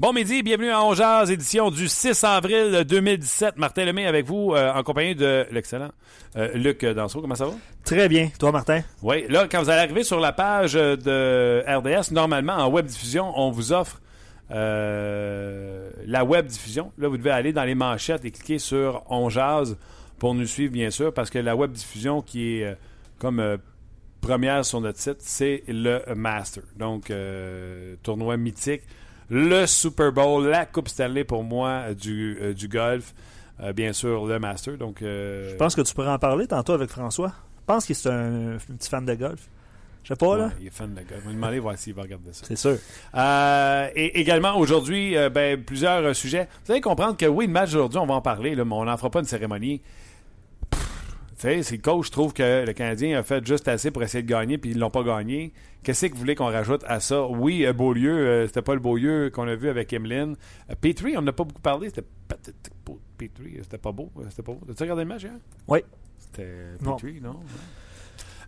Bon midi, bienvenue à Ongeaz, édition du 6 avril 2017. Martin Lemay avec vous, euh, en compagnie de l'excellent euh, Luc Danseau. Comment ça va? Très bien. Toi, Martin? Oui. Là, quand vous allez arriver sur la page de RDS, normalement, en web diffusion, on vous offre euh, la web diffusion. Là, vous devez aller dans les manchettes et cliquer sur Ongeaz pour nous suivre, bien sûr, parce que la web diffusion qui est comme première sur notre site, c'est le Master. Donc, tournoi mythique le Super Bowl, la Coupe Stanley pour moi du, euh, du golf. Euh, bien sûr, le Master. Donc, euh, Je pense que tu pourrais en parler tantôt avec François. Je pense qu'il est un, petit fan de golf. Je sais pas, là. Il est fan de golf. On va demander voir s'il va regarder ça. C'est sûr. et également, aujourd'hui, ben, plusieurs sujets. Vous allez comprendre que oui, le match d'aujourd'hui, on va en parler, là, mais on n'en fera pas une cérémonie. Si le coach trouve que le Canadien a fait juste assez pour essayer de gagner puis ils l'ont pas gagné, qu'est-ce que vous voulez qu'on rajoute à ça? Oui, euh, Beaulieu, euh, c'était pas le Beaulieu qu'on a vu avec Emeline. Euh, Petrie, on n'a pas beaucoup parlé. C'était Petrie, c'était pas beau. C'était pas beau. As-tu regardé le match hier? Oui. C'était Petrie, non?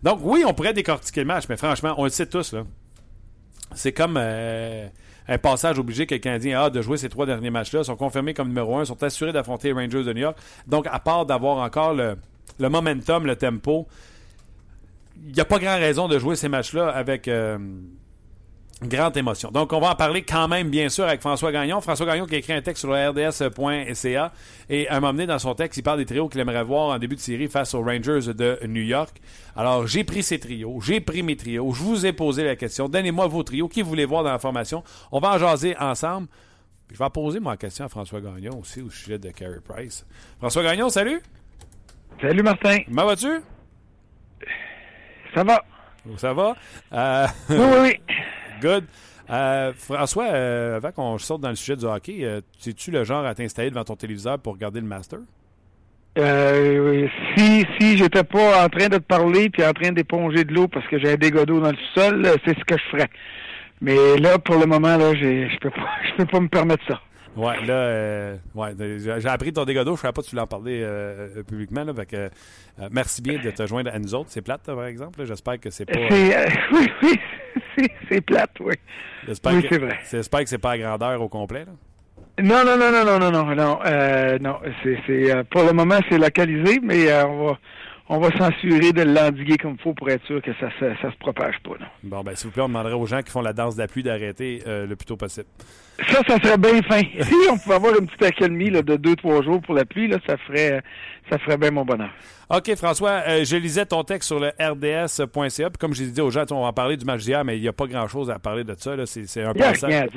Donc, oui, on pourrait décortiquer le match, mais franchement, on le sait tous, là. C'est comme un passage obligé que le Canadien a de jouer ces trois derniers matchs-là. Ils sont confirmés comme numéro un, sont assurés d'affronter les Rangers de New York. Donc, à part d'avoir encore le le momentum, le tempo. Il n'y a pas grand raison de jouer ces matchs-là avec euh, grande émotion. Donc, on va en parler quand même, bien sûr, avec François Gagnon. François Gagnon qui a écrit un texte sur le rds.ca et à un moment donné, dans son texte, il parle des trios qu'il aimerait voir en début de série face aux Rangers de New York. Alors, j'ai pris ces trios, j'ai pris mes trios, je vous ai posé la question. Donnez-moi vos trios, qui vous voulez voir dans la formation? On va en jaser ensemble. Je vais poser ma question à François Gagnon aussi au sujet de Carey Price. François Gagnon, salut! Salut Martin. Comment vas-tu? Ça va. Ça va? Euh, oui, oui, oui. Good. Euh, François, euh, avant qu'on sorte dans le sujet du hockey, es-tu le genre à t'installer devant ton téléviseur pour regarder le Master? Euh, si si j'étais pas en train de te parler puis en train d'éponger de l'eau parce que j'ai un dégât d'eau dans le sol, c'est ce que je ferais. Mais là, pour le moment, là, je peux pas, je peux pas me permettre ça. Ouais, là, euh, ouais, j'ai appris ton dégât d'eau. Je ne savais pas que tu voulais en parler euh, euh, publiquement. Là, fait merci bien de te joindre à nous autres. C'est plate, par exemple. J'espère que c'est pas. oui, oui, c'est plate, oui. J'espère oui, c'est vrai. J'espère que c'est pas à grandeur au complet. Là. Non, non, non, non, non, non, non, non. non, c'est, pour le moment, c'est localisé, mais on va on va s'assurer de l'endiguer comme il faut pour être sûr que ça, ça, se propage pas. Non. Bon, ben, s'il vous plaît, on demanderait aux gens qui font la danse de la pluie d'arrêter le plus tôt possible. Ça, ça serait bien fin. si on pouvait avoir une petite accalmie là, de deux, trois jours pour la pluie, là, ça ferait ça ferait bien mon bonheur. OK, François, euh, je lisais ton texte sur le rds.ca. Puis comme j'ai dit aux gens, on va en parler du match d'hier, mais il n'y a pas grand-chose à parler de ça. C'est un passage.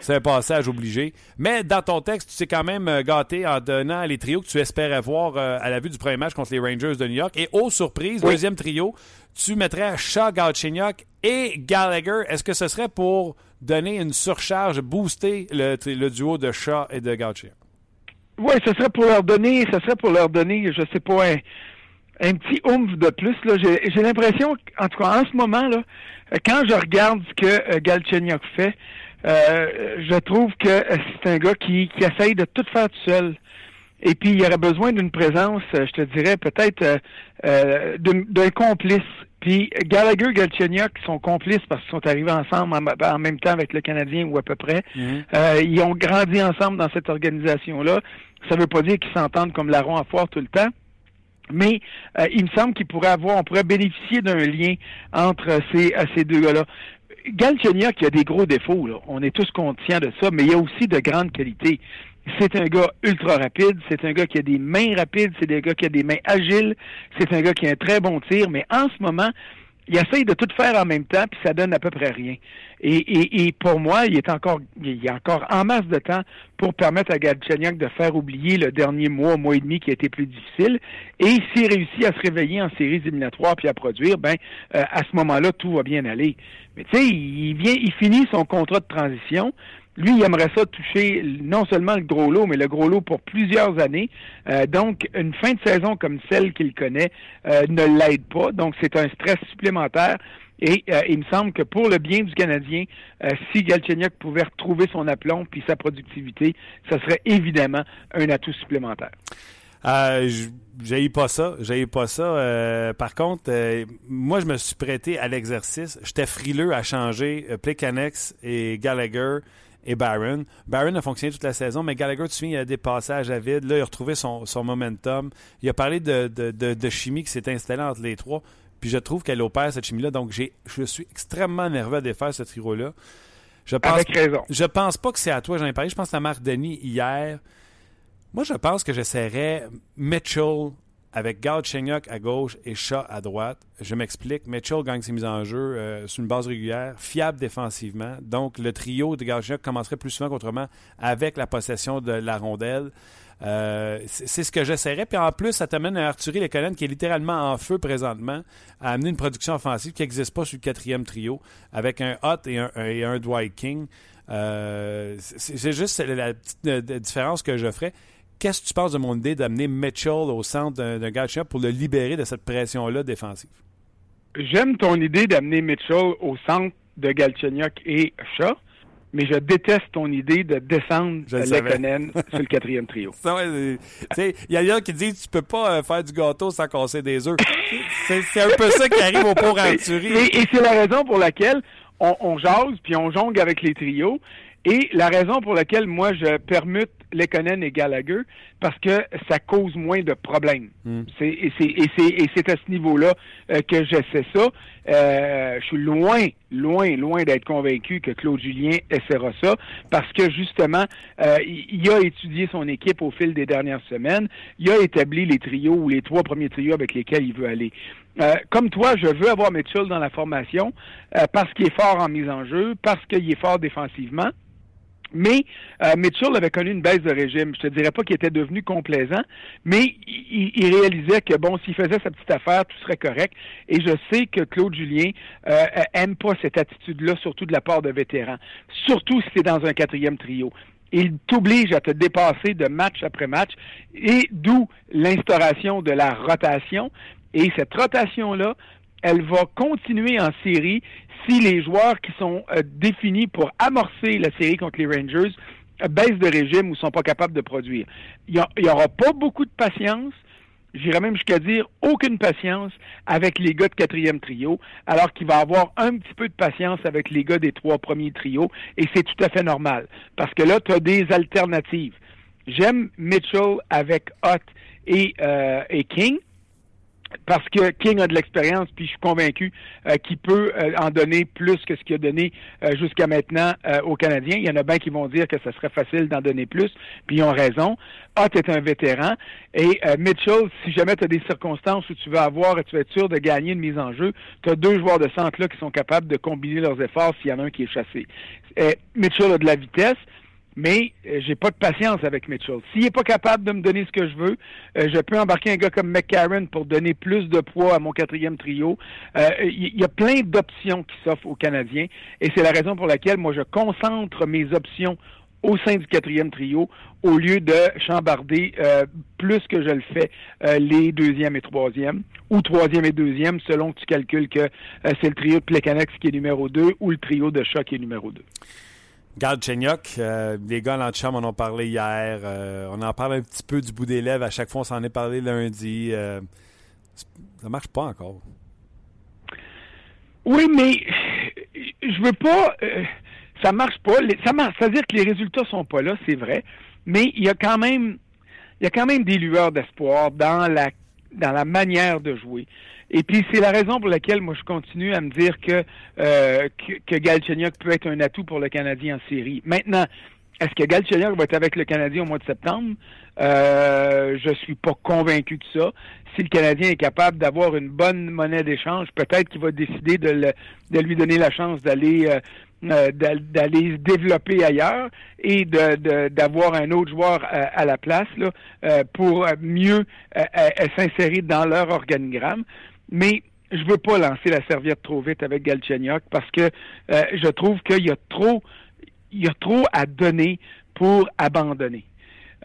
C'est un passage obligé. Mais dans ton texte, tu t'es quand même euh, gâté en donnant les trios que tu espérais voir euh, à la vue du premier match contre les Rangers de New York. Et aux surprises, deuxième trio, tu mettrais Shaw, Galchenyuk et Gallagher. Est-ce que ce serait pour donner une surcharge, booster le, le duo de Shaw et de Gauthier. Oui, ce serait pour leur donner, ce serait pour leur donner, je sais pas, un, petit oomph de plus. Là. J'ai, l'impression, en tout cas en ce moment, là, quand je regarde ce que euh, Galchenyuk fait, euh, je trouve que euh, c'est un gars qui, qui essaye de tout faire tout seul. Et puis, il y aurait besoin d'une présence, euh, je te dirais, peut-être d'un complice puis Gallagher, Galchenyuk sont complices parce qu'ils sont arrivés ensemble en, même temps avec le Canadien ou à peu près. Mhm. euh, ils ont grandi ensemble dans cette organisation-là. Ça ne veut pas dire qu'ils s'entendent comme larron à foire tout le temps. Mais euh, il me semble qu'il pourrait avoir, on pourrait bénéficier d'un lien entre ces, euh, ces deux gars-là. Galchenyuk, il a des gros défauts, là. on est tous conscients de ça, mais il y a aussi de grandes qualités. C'est un gars ultra rapide, c'est un gars qui a des mains rapides, c'est un gars qui a des mains agiles, c'est un gars qui a un très bon tir, mais en ce moment, il essaye de tout faire en même temps, puis ça donne à peu près rien. Et, pour moi, il est encore, il y a encore en masse de temps pour permettre à Galchenyuk de faire oublier le dernier mois, mois et demi qui a été plus difficile. Et s'il réussit à se réveiller en séries éliminatoires puis à produire, ben euh, à ce moment-là, tout va bien aller. Mais tu sais, il vient, il finit son contrat de transition. Lui, il aimerait ça toucher non seulement le gros lot, mais le gros lot pour plusieurs années. Euh, donc, une fin de saison comme celle qu'il connaît euh, ne l'aide pas. Donc, c'est un stress supplémentaire. Et euh, il me semble que pour le bien du Canadien, si Galchenyuk pouvait retrouver son aplomb puis sa productivité, ça serait évidemment un atout supplémentaire. Euh, j'ai pas ça, j'ai pas ça. par contre, moi je me suis prêté à l'exercice. J'étais frileux à changer Plekanex et Gallagher et Barron. Barron a fonctionné toute la saison, mais Gallagher, tu souviens, il a des passages à vide. Là, il a retrouvé son, momentum. Il a parlé de, de, chimie qui s'est installée entre les trois. Puis je trouve qu'elle opère cette chimie-là. Donc, je suis extrêmement nerveux à défaire ce trio-là. Je pense, Avec raison. Je pense pas que c'est à toi, j'en ai parlé. Je pense à Marc Denis hier. Moi, je pense que j'essaierais Mitchell, avec Galchenyuk à gauche et Shaw à droite. Je m'explique. Mitchell gagne ses mises en jeu euh, sur une base régulière, fiable défensivement. Donc, le trio de Galchenyuk commencerait plus souvent qu'autrement avec la possession de la rondelle. Euh, c'est ce que j'essaierais. Puis en plus, ça t'amène à Arthurie Lekonen, qui est littéralement en feu présentement, à amener une production offensive qui n'existe pas sur le quatrième trio, avec un Hot et un, et un Dwight King. Euh, c'est juste la petite différence que je ferais. Qu'est-ce que tu penses de mon idée d'amener Mitchell au centre d'un gars pour le libérer de cette pression-là défensive? J'aime ton idée d'amener Mitchell au centre de Galchenyuk et Shaw, mais je déteste ton idée de descendre Lekonen sur le quatrième trio. Il y a des qui disent tu peux pas euh, faire du gâteau sans casser des œufs. c'est un peu ça qui arrive au pauvre Arthurie. Et, et c'est la raison pour laquelle on, on jase puis on jongle avec les trios. Et la raison pour laquelle moi je permute Lekonen et Gallagher, parce que ça cause moins de problèmes. Hmm. et c'est à ce niveau-là euh, que j'essaie ça. Euh, je suis loin, loin, loin d'être convaincu que Claude Julien essaiera ça, parce que justement, euh, il a étudié son équipe au fil des dernières semaines. Il a établi les trios ou les trois premiers trios avec lesquels il veut aller. comme toi, je veux avoir Mitchell dans la formation parce qu'il est fort en mise en jeu, parce qu'il est fort défensivement. Mais euh, Mitchell avait connu une baisse de régime. Je te dirais pas qu'il était devenu complaisant, mais il, réalisait que bon, s'il faisait sa petite affaire, tout serait correct. Et je sais que Claude Julien euh, aime pas cette attitude-là, surtout de la part de vétérans. Surtout si c'est dans un quatrième trio. Il t'oblige à te dépasser de match après match, et d'où l'instauration de la rotation. Et cette rotation-là, elle va continuer en série si les joueurs qui sont euh, définis pour amorcer la série contre les Rangers euh, baissent de régime ou sont pas capables de produire. Il n'y aura pas beaucoup de patience. J'irais même jusqu'à dire aucune patience avec les gars de quatrième trio, alors qu'il va avoir un petit peu de patience avec les gars des trois premiers trios, et c'est tout à fait normal. Parce que là, tu as des alternatives. J'aime Mitchell avec Hott euh, et King, parce que King a de l'expérience, puis je suis convaincu euh, qu'il peut euh, en donner plus que ce qu'il a donné euh, jusqu'à maintenant aux Canadiens. Il y en a bien qui vont dire que ce serait facile d'en donner plus, puis ils ont raison. Hott est un vétéran, et Mitchell, si jamais tu as des circonstances où tu veux avoir et tu veux être sûr de gagner une mise en jeu, tu as deux joueurs de centre là qui sont capables de combiner leurs efforts s'il y en a un qui est chassé. Mitchell a de la vitesse, mais euh, j'ai pas de patience avec Mitchell. S'il est pas capable de me donner ce que je veux, euh, je peux embarquer un gars comme McCarron pour donner plus de poids à mon quatrième trio. Euh, il y, a plein d'options qui s'offrent aux Canadiens et c'est la raison pour laquelle moi je concentre mes options au sein du quatrième trio au lieu de chambarder plus que je le fais les deuxième et troisième ou troisième et deuxième selon que tu calcules que c'est le trio de Plekanex qui est numéro 2 ou le trio de Choc qui est numéro 2. Garde Chenyok, euh, les gars dans le en ont parlé hier. Euh, on en parle un petit peu du bout des lèvres. À chaque fois, on s'en est parlé lundi. Euh, ça marche pas encore. Oui, mais je veux pas. ça marche pas. Ça marche. C'est-à-dire que les résultats sont pas là, c'est vrai. Mais il y a quand même, il y a quand même des lueurs d'espoir dans la dans la manière de jouer. Et puis c'est la raison pour laquelle moi je continue à me dire que euh, que, que peut être un atout pour le Canadien en série. Maintenant, est-ce que Galchenyuk va être avec le Canadien au mois de septembre? Euh, je suis pas convaincu de ça. Si le Canadien est capable d'avoir une bonne monnaie d'échange, peut-être qu'il va décider de, le, de lui donner la chance d'aller euh, euh, d'aller se développer ailleurs et de, d'avoir un autre joueur à, à la place là, euh, pour mieux s'insérer dans leur organigramme. Mais je veux pas lancer la serviette trop vite avec Galchenyuk parce que je trouve qu'il y a trop il y a trop à donner pour abandonner.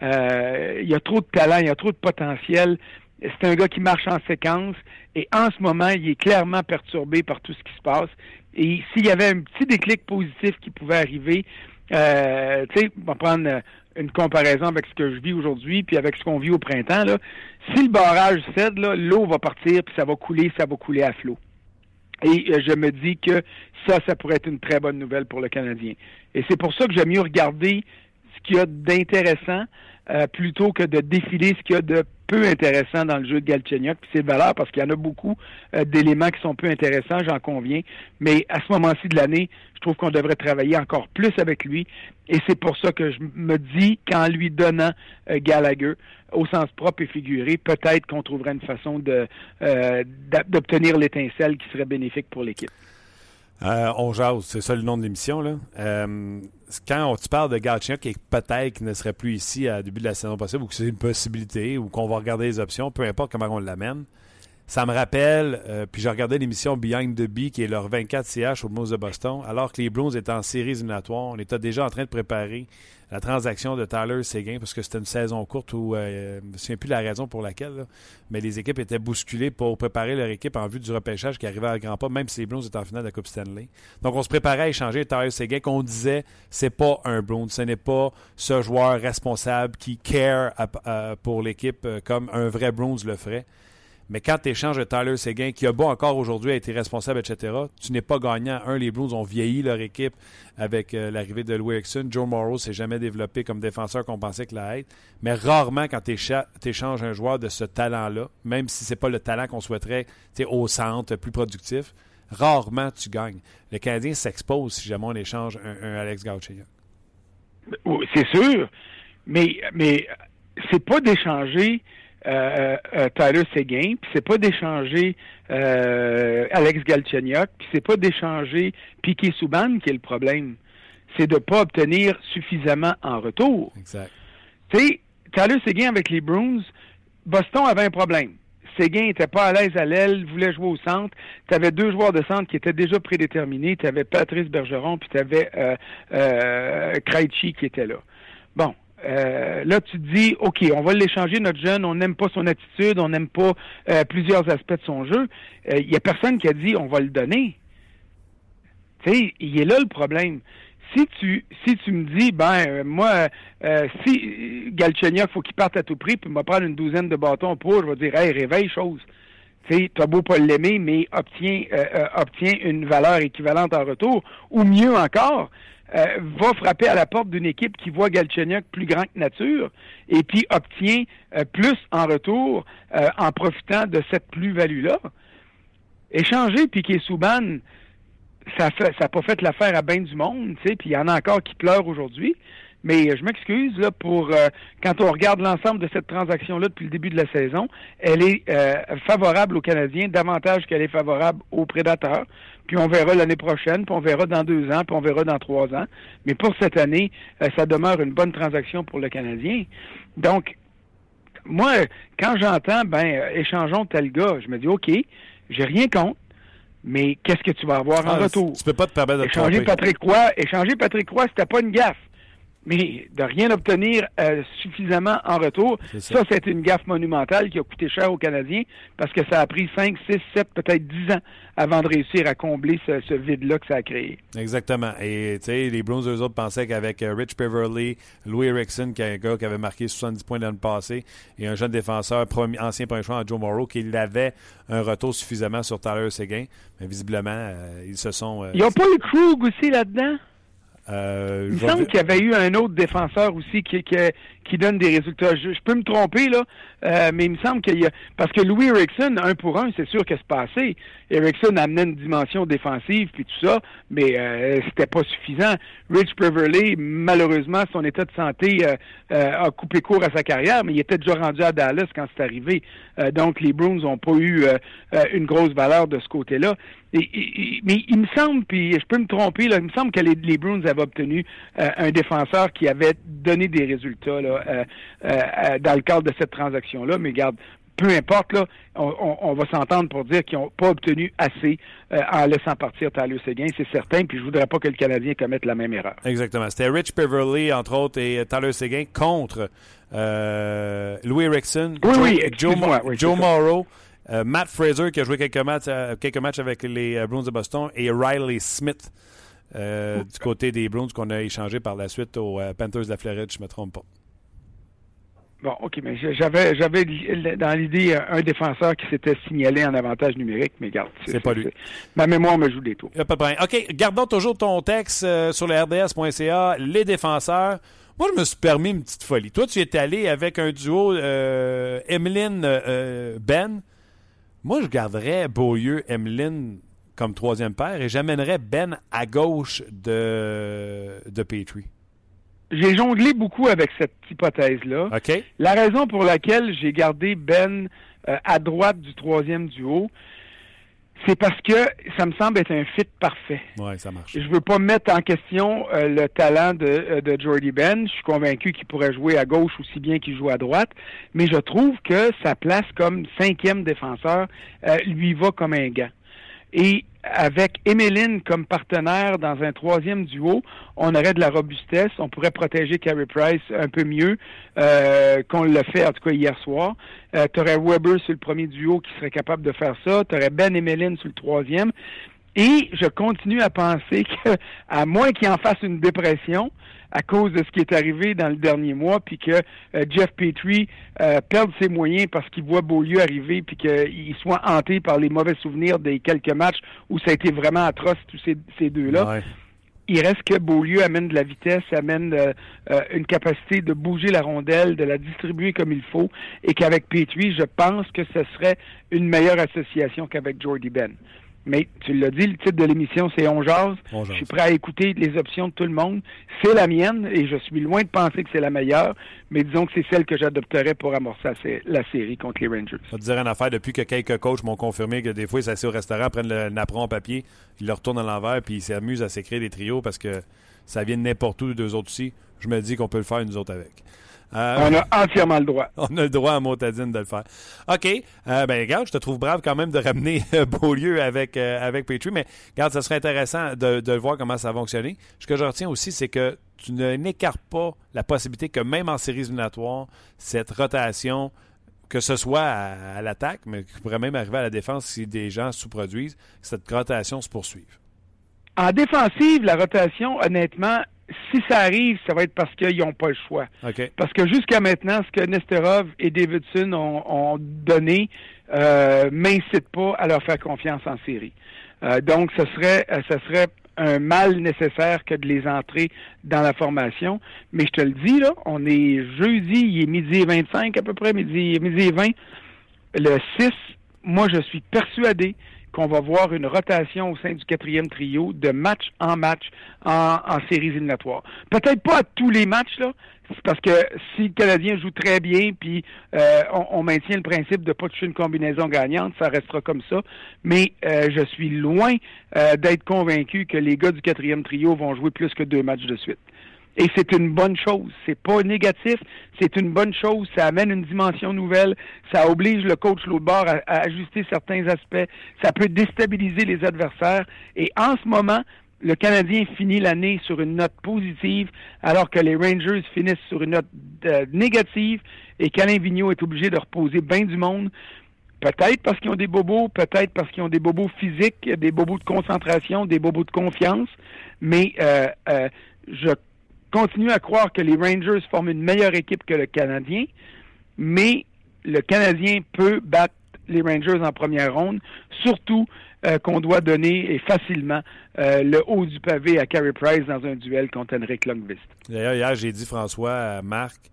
Euh, il y a trop de talent, il y a trop de potentiel. C'est un gars qui marche en séquence et en ce moment, il est clairement perturbé par tout ce qui se passe. Et s'il y avait un petit déclic positif qui pouvait arriver, euh, tu sais, on va prendre une comparaison avec ce que je vis aujourd'hui puis avec ce qu'on vit au printemps. Là. Si le barrage cède, l'eau va partir puis ça va couler, ça va couler à flot. Et euh, je me dis que ça, ça pourrait être une très bonne nouvelle pour le Canadien. Et c'est pour ça que j'aime mieux regarder ce qu'il y a d'intéressant euh, plutôt que de défiler ce qu'il y a de peu intéressant dans le jeu de Galchenyuk. Puis c'est valeur parce qu'il y en a beaucoup euh, d'éléments qui sont peu intéressants, j'en conviens. Mais à ce moment-ci de l'année, je trouve qu'on devrait travailler encore plus avec lui. Et c'est pour ça que je me dis qu'en lui donnant euh, Gallagher, au sens propre et figuré, peut-être qu'on trouverait une façon de d'obtenir l'étincelle qui serait bénéfique pour l'équipe. On jase, c'est ça le nom de l'émission. Là quand on, tu parles de Galchenyuk qui peut-être ne serait plus ici à début de la saison possible ou que c'est une possibilité ou qu'on va regarder les options, peu importe comment on l'amène, ça me rappelle, euh, puis j'ai regardé l'émission Behind the Bee, qui est leur 24 CH au Moose de Boston, alors que les Blues étaient en série éliminatoire. On était déjà en train de préparer la transaction de Tyler Seguin, parce que c'était une saison courte où, euh, je ne me plus la raison pour laquelle, mais les équipes étaient bousculées pour préparer leur équipe en vue du repêchage qui arrivait à grand pas, même si les Blues étaient en finale de la Coupe Stanley. Donc on se préparait à échanger Tyler Seguin, qu'on disait, c'est pas un Blues, ce n'est pas ce joueur responsable qui care pour l'équipe euh, comme un vrai Blues le ferait. Mais quand tu échanges Tyler Seguin, qui a beau encore aujourd'hui a été responsable, etc., tu n'es pas gagnant. Un, les Blues ont vieilli leur équipe avec euh, l'arrivée de Louis Erickson. Joe Morrow s'est jamais développé comme défenseur qu'on pensait qu'il allait être. Mais rarement, quand tu échanges un joueur de ce talent-là, même si c'est pas le talent qu'on souhaiterait au centre, plus productif, rarement tu gagnes. Le Canadien s'expose si jamais on échange un, Alex Gauthier. C'est sûr, mais, mais c'est pas d'échanger euh, euh, Tyler Seguin, puis c'est pas d'échanger euh, Alex Galchenyuk, puis c'est pas d'échanger Piquet Souban qui est le problème. C'est de pas obtenir suffisamment en retour. Exact. Tu sais, Tyler Seguin avec les Bruins, Boston avait un problème. Seguin était pas à l'aise à l'aile, voulait jouer au centre. Tu avais deux joueurs de centre qui étaient déjà prédéterminés. Tu avais Patrice Bergeron, puis tu avais euh, euh, Krejci qui était là. Euh, là, tu te dis, OK, on va l'échanger, notre jeune, on n'aime pas son attitude, on n'aime pas euh, plusieurs aspects de son jeu. Il euh, n'y a personne qui a dit, on va le donner. Tu sais, il est là le problème. Si tu si tu me dis, ben, moi, si Galchenyuk, faut qu'il parte à tout prix, puis me prendre une douzaine de bâtons pour, je vais dire, hey, réveille chose. Tu t'as beau pas l'aimer, mais obtiens, obtiens une valeur équivalente en retour, ou mieux encore, euh, va frapper à la porte d'une équipe qui voit Galchenyuk plus grand que nature et puis obtient euh, plus en retour euh, en profitant de cette plus-value-là. Échanger Piquet Souban, ça n'a ça pas fait l'affaire à bien du monde, tu puis il y en a encore qui pleurent aujourd'hui. Mais euh, je m'excuse là pour euh, quand on regarde l'ensemble de cette transaction-là depuis le début de la saison, elle est euh, favorable aux Canadiens davantage qu'elle est favorable aux prédateurs. Puis on verra l'année prochaine, puis on verra dans deux ans, puis on verra dans trois ans. Mais pour cette année, ça demeure une bonne transaction pour le Canadien. Donc, moi, quand j'entends ben échangeons tel gars, je me dis OK, j'ai rien contre. Mais qu'est-ce que tu vas avoir en ah, retour? Tu peux pas te permettre de échanger Patrick Roy, échanger Patrick Roy, c'était pas une gaffe mais de rien obtenir euh, suffisamment en retour, ça, c'est une gaffe monumentale qui a coûté cher aux Canadiens parce que ça a pris 5, 6, 7, peut-être 10 ans avant de réussir à combler ce, vide-là que ça a créé. Exactement. Et tu sais, les Browns, eux autres, pensaient qu'avec euh, Rich Beverly, Louis Erickson, qui est un gars qui avait marqué 70 points dans le passé, et un jeune défenseur, premier, ancien premier choix, Joe Morrow, qu'il avait un retour suffisamment sur Tyler Seguin. Mais visiblement, euh, ils se sont... Il n'y a pas eu Krug aussi là-dedans? Euh, Il me vais- semble qu'il y avait eu un autre défenseur aussi qui, qui, qui donne des résultats. Je, peux me tromper, là, euh, mais il me semble qu'il y a. Parce que Louis Erickson, un pour un, c'est sûr que c'est passé. Erickson amenait une dimension défensive puis tout ça, mais euh, c'était pas suffisant. Rich Beverly, malheureusement, son état de santé euh, euh, a coupé court à sa carrière, mais il était déjà rendu à Dallas quand c'est arrivé. Euh, donc les Bruins n'ont pas eu euh, une grosse valeur de ce côté-là. Mais il me semble, puis je peux me tromper, là, il me semble que les, les Bruins avaient obtenu un défenseur qui avait donné des résultats là, euh, euh, euh, dans le cadre de cette transaction-là. Mais regarde, peu importe, là, on, on- on va s'entendre pour dire qu'ils n'ont pas obtenu assez euh, en laissant partir Tyler Seguin, c'est certain, puis je voudrais pas que le Canadien commette la même erreur. Exactement. C'était Rich Beverly, entre autres, et Tyler Seguin contre euh, Louis Erickson, Oui, Joe, oui, oui. Morrow, euh, Matt Fraser, qui a joué quelques matchs, quelques matchs avec les Bruins de Boston, et Riley Smith, du côté des Bruins, qu'on a échangé par la suite aux Panthers de la Floride, je ne me trompe pas. Bon, OK, mais j'avais j'avais dans l'idée euh, un défenseur qui s'était signalé en avantage numérique, mais regarde. C'est pas lui. Ma mémoire me joue des tours. Pas de. OK, gardons toujours ton texte euh, sur le RDS.ca, les défenseurs. Moi, je me suis permis une petite folie. Toi, tu es allé avec un duo euh, Emeline euh, Ben. Moi, je garderais Beaulieu, Emeline comme troisième paire et j'amènerais Ben à gauche de, de Petrie. J'ai jonglé beaucoup avec cette hypothèse-là. La raison pour laquelle j'ai gardé Ben euh, à droite du troisième duo, c'est parce que ça me semble être un fit parfait. Ouais, ça marche. Je veux pas mettre en question euh, le talent de, euh, de Jordy Ben. Je suis convaincu qu'il pourrait jouer à gauche aussi bien qu'il joue à droite, mais je trouve que sa place comme cinquième défenseur euh, lui va comme un gant. Et avec Emeline comme partenaire dans un troisième duo, on aurait de la robustesse, on pourrait protéger Carey Price un peu mieux euh, qu'on l'a fait en tout cas hier soir. Euh, tu aurais Weber sur le premier duo qui serait capable de faire ça, tu aurais Ben Emeline sur le troisième. Et je continue à penser que, à moins qu'il en fasse une dépression à cause de ce qui est arrivé dans le dernier mois, puis que euh, Jeff Petrie euh, perde ses moyens parce qu'il voit Beaulieu arriver, puis qu'il soit hanté par les mauvais souvenirs des quelques matchs où ça a été vraiment atroce tous ces, ces deux-là. Ouais. Il reste que Beaulieu amène de la vitesse, amène euh, euh, une capacité de bouger la rondelle, de la distribuer comme il faut, et qu'avec Petrie, je pense que ce serait une meilleure association qu'avec Jordy Ben. Mais tu l'as dit, le titre de l'émission, c'est On jase. On jase. Je suis prêt à écouter les options de tout le monde. C'est la mienne et je suis loin de penser que c'est la meilleure, mais disons que c'est celle que j'adopterais pour amorcer la sé- la série contre les Rangers. Vais te dire une affaire, depuis que quelques coachs m'ont confirmé que des fois, ils s'assient au restaurant, prennent le napperon en papier, ils le retournent à l'envers, puis ils s'amusent à s'écrire des trios parce que ça vient de n'importe où, deux autres aussi. Je me dis qu'on peut le faire, nous autres, avec. Euh, On a entièrement le droit. on a le droit à Motadine de le faire. OK. Euh, ben, regarde, je te trouve brave quand même de ramener euh, Beaulieu avec, euh, avec Petrie, mais regarde, ça serait intéressant de, de voir comment ça va fonctionner. Ce que je retiens aussi, c'est que tu n'écartes pas la possibilité que même en séries éliminatoires, cette rotation, que ce soit à, à l'attaque, mais qui pourrait même arriver à la défense si des gens sous-produisent, cette rotation se poursuive. En défensive, la rotation, honnêtement, si ça arrive, ça va être parce qu'ils n'ont pas le choix. Parce que jusqu'à maintenant, ce que Nesterov et Davidson ont, ont donné euh, m'incite pas à leur faire confiance en série. Euh, donc, ce serait, euh, ce serait un mal nécessaire que de les entrer dans la formation. Mais je te le dis, là, on est jeudi, il est midi et 25 à peu près, midi, midi et 20. Le 6, moi, je suis persuadé qu'on va voir une rotation au sein du quatrième trio de match en match en, séries éliminatoires. Peut-être pas à tous les matchs, là, parce que si le Canadien joue très bien, puis euh, on, on maintient le principe de pas toucher une combinaison gagnante, ça restera comme ça. Mais euh, je suis loin euh, d'être convaincu que les gars du quatrième trio vont jouer plus que deux matchs de suite. Et c'est une bonne chose. C'est pas négatif, c'est une bonne chose. Ça amène une dimension nouvelle. Ça oblige le coach l'autre bord à, ajuster certains aspects. Ça peut déstabiliser les adversaires. Et en ce moment, le Canadien finit l'année sur une note positive, alors que les Rangers finissent sur une note euh, négative et qu'Alain Vigneault est obligé de reposer bien du monde. Peut-être parce qu'ils ont des bobos, peut-être parce qu'ils ont des bobos physiques, des bobos de concentration, des bobos de confiance. Mais euh, euh, je continue à croire que les Rangers forment une meilleure équipe que le Canadien, mais le Canadien peut battre les Rangers en première ronde, surtout euh, qu'on doit donner et facilement euh, le haut du pavé à Carey Price dans un duel contre Henrik Lundqvist. D'ailleurs, hier, j'ai dit, François, à Marc,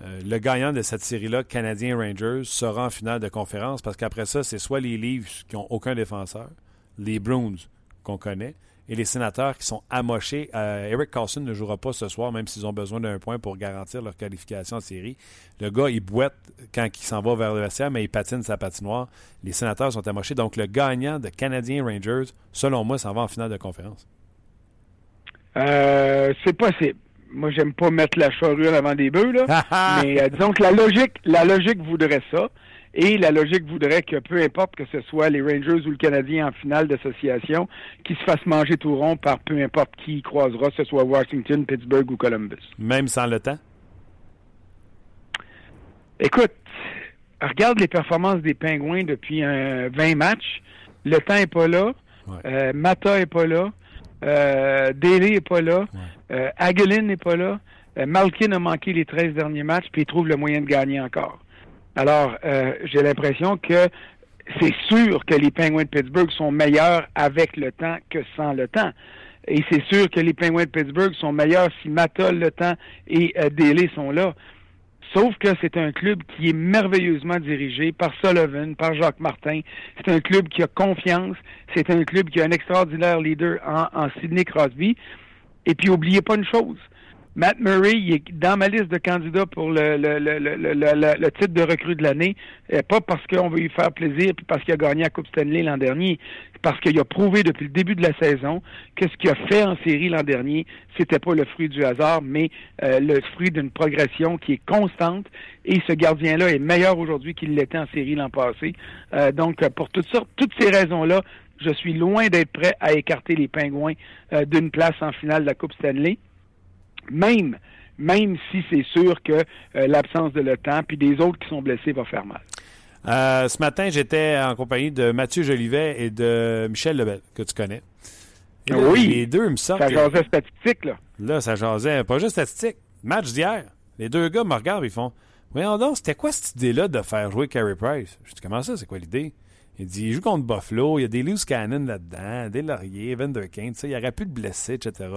euh, le gagnant de cette série-là, Canadien Rangers, sera en finale de conférence parce qu'après ça, c'est soit les Leafs qui n'ont aucun défenseur, les Bruins qu'on connaît, et les sénateurs qui sont amochés. Euh, Eric Carlson ne jouera pas ce soir, même s'ils ont besoin d'un point pour garantir leur qualification en série. Le gars, il boite quand il s'en va vers le vestiaire, mais il patine sa patinoire. Les sénateurs sont amochés. Donc, le gagnant de Canadiens Rangers, selon moi, s'en va en finale de conférence. Euh, c'est possible. Moi, j'aime pas mettre la charrue avant des bœufs, là. mais euh, disons que la logique, la logique voudrait ça. Et la logique voudrait que peu importe que ce soit les Rangers ou le Canadien en finale d'association, qui se fassent manger tout rond par peu importe qui croisera, que ce soit Washington, Pittsburgh ou Columbus. Même sans le temps? Écoute, regarde les performances des Pingouins depuis un 20 matchs. Le temps est pas là. Euh, Mata est pas là. Euh, Daly est pas là. Euh, Aguilin n'est pas là. Malkin a manqué les 13 derniers matchs, puis il trouve le moyen de gagner encore. Alors, euh, j'ai l'impression que c'est sûr que les Penguins de Pittsburgh sont meilleurs avec le temps que sans le temps. Et c'est sûr que les Penguins de Pittsburgh sont meilleurs si Matol, le temps et euh, sont là. Sauf que c'est un club qui est merveilleusement dirigé par Sullivan, par Jacques Martin. C'est un club qui a confiance. C'est un club qui a un extraordinaire leader en, en Sidney Crosby. Et puis, oubliez pas une chose. Matt Murray, est dans ma liste de candidats pour le, titre de recrue de l'année, euh, pas parce qu'on veut lui faire plaisir, puis parce qu'il a gagné la Coupe Stanley l'an dernier, parce qu'il a prouvé depuis le début de la saison que ce qu'il a fait en série l'an dernier, c'était pas le fruit du hasard, mais euh, le fruit d'une progression qui est constante. Et ce gardien-là est meilleur aujourd'hui qu'il l'était en série l'an passé. Euh, donc, pour toutes sortes, toutes ces raisons-là, je suis loin d'être prêt à écarter les Pingouins d'une place en finale de la Coupe Stanley même, même si c'est sûr que euh, l'absence de le temps puis des autres qui sont blessés va faire mal. Euh, ce matin, j'étais en compagnie de Mathieu Jolivet et de Michel Lebel, que tu connais. oui. Les deux me sortent. Ça jasait statistique, là. Là, ça jasait. Pas juste statistique. Match d'hier. Les deux gars me regardent ils font Voyons donc, c'était quoi cette idée-là de faire jouer Carey Price? Je dis Comment ça, c'est quoi l'idée? Il dit, il joue contre Buffalo, il y a des loose cannon là-dedans, des lauriers, Vanderkane, il n'y aurait plus de blessés, etc.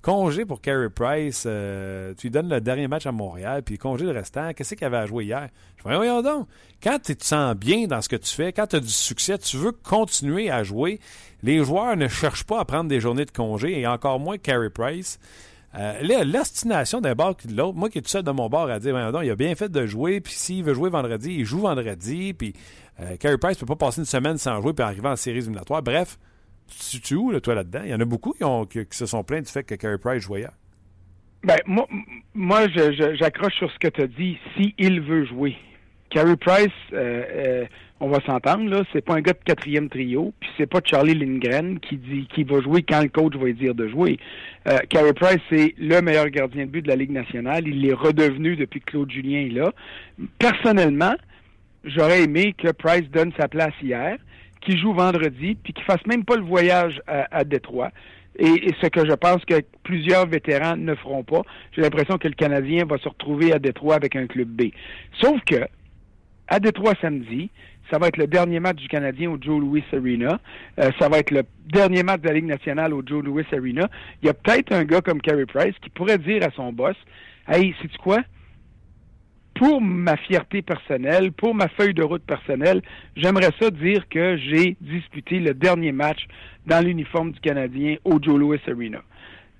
Congé pour Carey Price, euh, tu lui donnes le dernier match à Montréal, puis congé le restant, qu'est-ce qu'il avait à jouer hier? Je dis, voyons donc, quand tu te sens bien dans ce que tu fais, quand tu as du succès, tu veux continuer à jouer, les joueurs ne cherchent pas à prendre des journées de congé, et encore moins Carey Price. Euh, L'ostination d'un bord que de l'autre, moi qui est tout seul de mon bord à dire, donc, il a bien fait de jouer, puis s'il veut jouer vendredi, il joue vendredi, puis euh, Carey Price peut pas passer une semaine sans jouer puis arriver en séries éliminatoires. Bref, tu, tu où, là, toi, là-dedans? Il y en a beaucoup qui, se sont plaints du fait que Carey Price jouait hier. Ben, moi, moi j'accroche sur ce que tu as dit. Si il veut jouer. Carey Price, euh, euh, on va s'entendre, là, c'est pas un gars de quatrième trio, puis c'est pas Charlie Lindgren qui dit qui va jouer quand le coach va lui dire de jouer. Euh, Carey Price, c'est le meilleur gardien de but de la Ligue nationale. Il est redevenu depuis que Claude Julien est là. Personnellement, j'aurais aimé que Price donne sa place hier, qu'il joue vendredi, puis qu'il fasse même pas le voyage à, à Détroit. Et, et, ce que je pense que plusieurs vétérans ne feront pas. J'ai l'impression que le Canadien va se retrouver à Détroit avec un club B. Sauf que, à Détroit samedi, ça va être le dernier match du Canadien au Joe Louis Arena. Euh, ça va être le dernier match de la Ligue nationale au Joe Louis Arena. Il y a peut-être un gars comme Carey Price qui pourrait dire à son boss, Hey, sais-tu quoi? pour ma fierté personnelle, pour ma feuille de route personnelle, j'aimerais ça dire que j'ai disputé le dernier match dans l'uniforme du Canadien au Joe Louis Arena.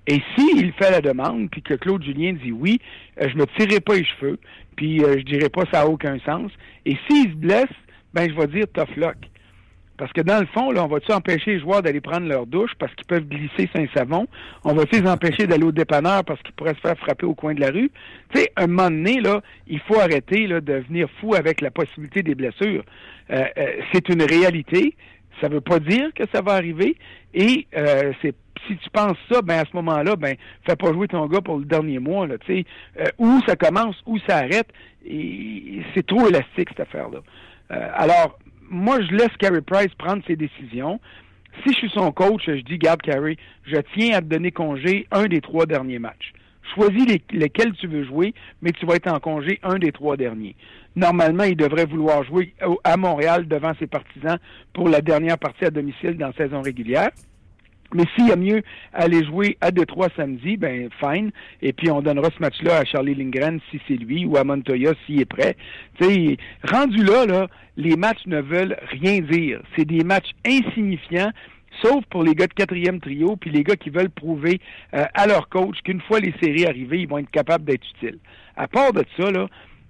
Et s'il fait la demande, puis que Claude Julien dit oui, euh, je me tirerai pas les cheveux, puis euh, je dirai pas ça a aucun sens. Et s'il se blesse, ben je vais dire tough luck. Parce que dans le fond, là, on va-tu empêcher les joueurs d'aller prendre leur douche parce qu'ils peuvent glisser sans savon? On va-tu les empêcher d'aller au dépanneur parce qu'ils pourraient se faire frapper au coin de la rue? Tu sais, un moment donné, là, il faut arrêter là, de venir fou avec la possibilité des blessures. Euh, euh, c'est une réalité. Ça ne veut pas dire que ça va arriver. Et euh, c'est si tu penses ça, ben à ce moment-là, ben fais pas jouer ton gars pour le dernier mois, là, sais. Où ça commence, où ça arrête, c'est trop élastique cette affaire-là. Euh, alors, moi, je laisse Carey Price prendre ses décisions. Si je suis son coach, je dis, garde Carey, je tiens à te donner congé un des trois derniers matchs. choisis les, lesquels tu veux jouer, mais tu vas être en congé un des trois derniers. Normalement, il devrait vouloir jouer à Montréal devant ses partisans pour la dernière partie à domicile dans la saison régulière. Mais s'il y a mieux aller jouer à Détroit samedi, ben fine. Et puis on donnera ce match-là à Charlie Lindgren si c'est lui ou à Montoya s'il est prêt. sais, rendu là, là, les matchs ne veulent rien dire. C'est des matchs insignifiants. Sauf pour les gars de quatrième trio, puis les gars qui veulent prouver euh, à leur coach qu'une fois les séries arrivées, ils vont être capables d'être utiles. À part de ça, là,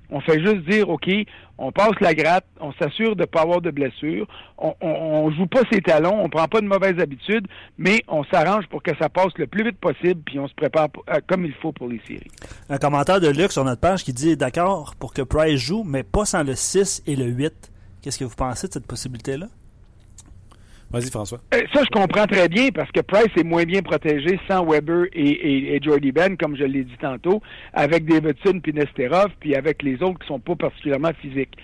on fait juste dire, OK, on passe la gratte, on s'assure de ne pas avoir de blessures, on, on, joue pas ses talons, on prend pas de mauvaises habitudes, mais on s'arrange pour que ça passe le plus vite possible, puis on se prépare euh, comme il faut pour les séries. Un commentaire de Luc sur notre page qui dit, d'accord, pour que Price joue, mais pas sans le 6 et le 8. Qu'est-ce que vous pensez de cette possibilité-là? Vas-y, François. Euh, ça, je comprends très bien parce que Price est moins bien protégé sans Weber et, et, Jordy Ben, comme je l'ai dit tantôt, avec Davidson puis Nesterov, puis avec les autres qui sont pas particulièrement physiques.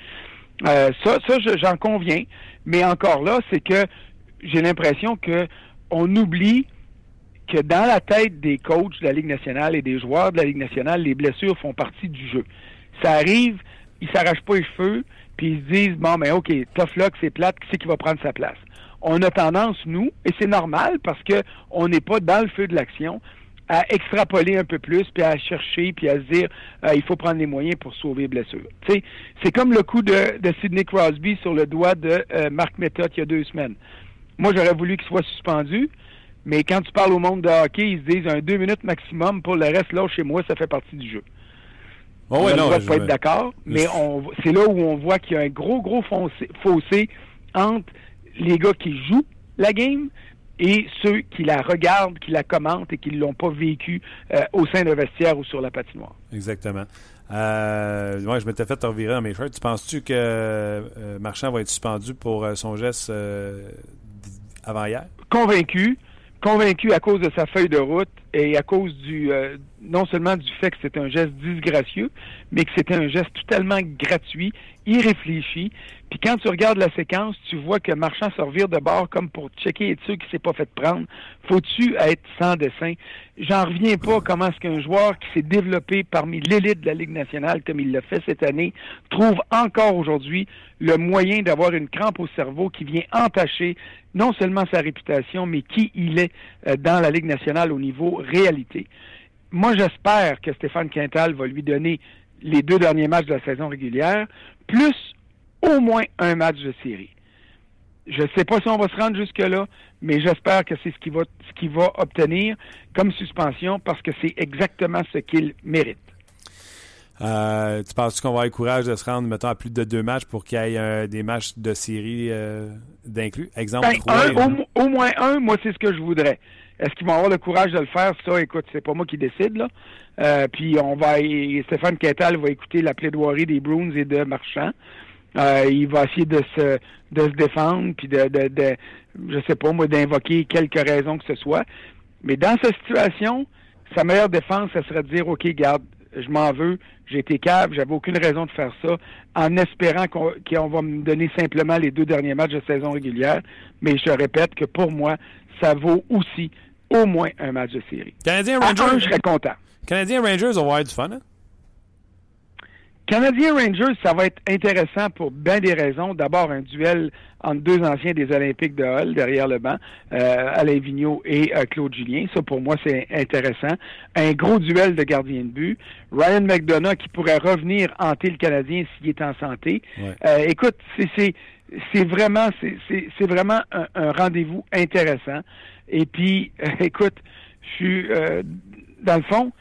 Euh, ça, ça j'en conviens. Mais encore là, c'est que j'ai l'impression que on oublie que dans la tête des coachs de la Ligue nationale et des joueurs de la Ligue nationale, les blessures font partie du jeu. Ça arrive, ils s'arrachent pas les cheveux, puis ils se disent bon, mais ok, tough luck, c'est plate, qui c'est qui va prendre sa place? On a tendance, nous, et c'est normal parce que on n'est pas dans le feu de l'action, à extrapoler un peu plus, puis à chercher, puis à se dire euh, il faut prendre les moyens pour sauver blessure. C'est comme le coup de, de Sidney Crosby sur le doigt de euh, Marc Method il y a deux semaines. Moi, j'aurais voulu qu'il soit suspendu, mais quand tu parles au monde de hockey, ils se disent un deux minutes maximum pour le reste, là, chez moi, ça fait partie du jeu. Oh on ne pas être d'accord, mais c'est là où on voit qu'il y a un gros, gros fossé entre les gars qui jouent la game et ceux qui la regardent, qui la commentent et qui ne l'ont pas vécu euh, au sein d'un vestiaire ou sur la patinoire. Exactement. Euh, je m'étais fait revirer dans mes shirts. Tu penses-tu que euh, Marchand va être suspendu pour son geste avant hier? Convaincu. Convaincu à cause de sa feuille de route et à cause du non seulement du fait que c'était un geste disgracieux, mais que c'était un geste totalement gratuit, irréfléchi, puis quand tu regardes la séquence, tu vois que Marchand se revire de bord comme pour checker et sûr qu'il s'est pas fait prendre. Faut-tu être sans dessin? J'en reviens pas comment est-ce qu'un joueur qui s'est développé parmi l'élite de la Ligue nationale, comme il l'a fait cette année, trouve encore aujourd'hui le moyen d'avoir une crampe au cerveau qui vient entacher non seulement sa réputation, mais qui il est euh, dans la Ligue nationale au niveau réalité. Moi, j'espère que Stéphane Quintal va lui donner les deux derniers matchs de la saison régulière, plus au moins un match de série. Je ne sais pas si on va se rendre jusque-là, mais j'espère que c'est ce qu'il va, ce qu'il va obtenir comme suspension parce que c'est exactement ce qu'il mérite. Euh, tu penses qu'on va avoir le courage de se rendre, mettons, à plus de deux matchs pour qu'il y ait euh, des matchs de série euh, d'inclus? Exemple, ben, au, moins un, moi, c'est ce que je voudrais. Est-ce qu'ils vont avoir le courage de le faire? Ça, écoute, c'est pas moi qui décide, là. puis on va, Stéphane Quintal va écouter la plaidoirie des Bruins et de Marchand. Euh, il va essayer de se, de se défendre, puis de, de, de, je sais pas moi, d'invoquer quelques raisons que ce soit. Mais dans cette situation, sa meilleure défense, ce serait de dire, OK, garde, je m'en veux, j'ai été cave, j'avais aucune raison de faire ça, en espérant qu'on va me donner simplement les deux derniers matchs de saison régulière. Mais je répète que pour moi, ça vaut aussi au moins un match de série. Canadien Rangers. je serais content. Canadien Rangers, on va avoir du fun, hein? Canadien Rangers, ça va être intéressant pour bien des raisons. D'abord, un duel entre deux anciens des Olympiques de Hull derrière le banc, euh, Alain Vigneault et euh, Claude Julien. Ça, pour moi, c'est intéressant. Un gros duel de gardien de but. Ryan McDonough qui pourrait revenir hanter le Canadien s'il est en santé. Euh, écoute, c'est c'est vraiment c'est vraiment un, rendez-vous intéressant. Et puis, écoute, je suis dans le fond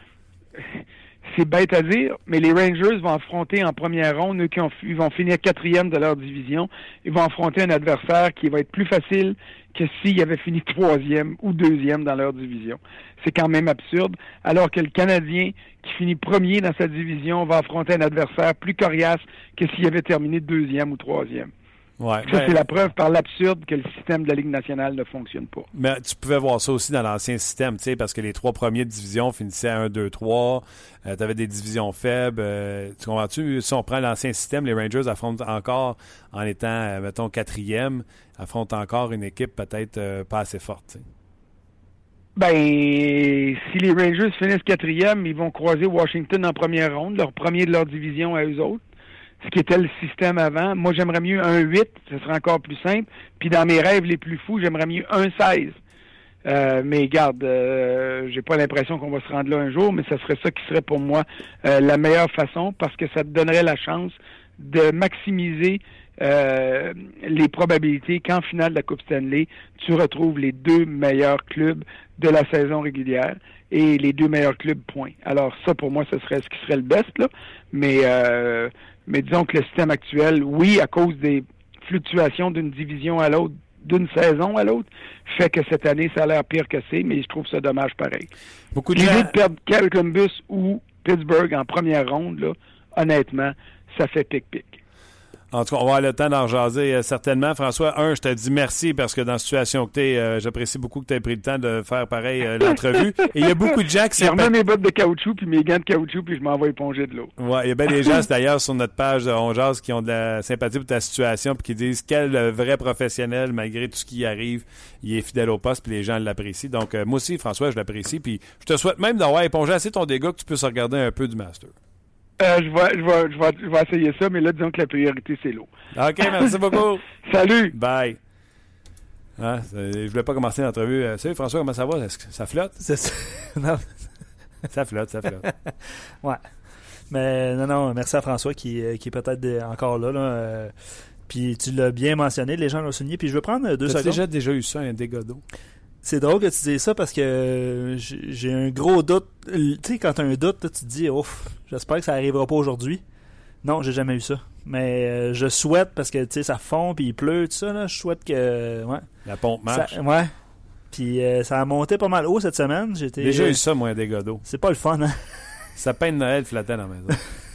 c'est bête à dire, mais les Rangers vont affronter en première ronde, eux qui ils vont finir quatrième de leur division, ils vont affronter un adversaire qui va être plus facile que s'ils avaient fini troisième ou deuxième dans leur division. C'est quand même absurde, alors que le Canadien qui finit premier dans sa division va affronter un adversaire plus coriace que s'il avait terminé deuxième ou troisième ça, c'est la preuve par l'absurde que le système de la Ligue nationale ne fonctionne pas. Mais tu pouvais voir ça aussi dans l'ancien système, tu sais, parce que les trois premières divisions finissaient à 1, 2, 3. tu avais des divisions faibles. Euh, tu comprends-tu? Si on prend l'ancien système, les Rangers affrontent encore, en étant, euh, mettons, quatrième, affrontent encore une équipe peut-être euh, pas assez forte. Ben, si les Rangers finissent quatrième, ils vont croiser Washington en première ronde, leur premier de leur division à eux autres, ce qui était le système avant. Moi, j'aimerais mieux un 8, ce serait encore plus simple. Puis dans mes rêves les plus fous, j'aimerais mieux un 16. Euh, mais garde, euh, j'ai pas l'impression qu'on va se rendre là un jour, mais ce serait ça qui serait pour moi euh, la meilleure façon parce que ça te donnerait la chance de maximiser euh, les probabilités qu'en finale de la Coupe Stanley, tu retrouves les deux meilleurs clubs de la saison régulière et les deux meilleurs clubs, point. Alors ça, pour moi, ce serait ce qui serait le best, là. Mais, euh, mais disons que le système actuel, oui, à cause des fluctuations d'une division à l'autre, d'une saison à l'autre, fait que cette année, ça a l'air pire que c'est, mais je trouve ça dommage pareil. Beaucoup de L'idée gens... de perdre Columbus ou Pittsburgh en première ronde, là, honnêtement, ça fait pic-pic. En tout cas, on va avoir le temps d'en jaser euh, certainement. François, un, je te dis merci parce que dans la situation que tu es, j'apprécie beaucoup que tu aies pris le temps de faire pareil euh, l'entrevue. Et il y a beaucoup de gens qui Je remets s'appellent. mes bottes de caoutchouc puis mes gants de caoutchouc puis je m'en vais éponger de l'eau. Ouais, il y a bien des gens d'ailleurs sur notre page de On Jase qui ont de la sympathie pour ta situation puis qui disent quel euh, vrai professionnel malgré tout ce qui arrive, il est fidèle au poste puis les gens l'apprécient. Donc euh, moi aussi François, je l'apprécie puis je te souhaite même d'avoir épongé assez ton dégât que tu puisses regarder un peu du master. Euh, je, vais, je, vais, je, vais, je vais essayer ça, mais là, disons que la priorité, c'est l'eau. OK, merci beaucoup. Salut! Bye. C'est- je voulais pas commencer l'entrevue. Euh, Salut François, comment ça va? Est-ce que ça flotte? C'est ça. Non, Ça flotte, ça flotte. ouais. Mais non, non, merci à François qui, euh, qui est peut-être encore là. là euh, puis tu l'as bien mentionné, les gens l'ont souligné. Puis je veux prendre deux secondes. déjà, déjà eu ça, un dégât d'eau? C'est drôle que tu dises ça parce que euh, j'ai un gros doute. Tu sais, quand t'as un doute, tu te dis, ouf, j'espère que ça arrivera pas aujourd'hui. Non, j'ai jamais eu ça. Mais euh, je souhaite parce que tu sais, ça fond puis il pleut, tout ça. Là, je souhaite que. Ouais. La pompe marche. Ça- ouais. Puis euh, ça a monté pas mal haut cette semaine. J'étais. Déjà eu ça, moi, dégât d'eau. C'est pas le fun, hein? Sapin de Noël flattait dans la maison.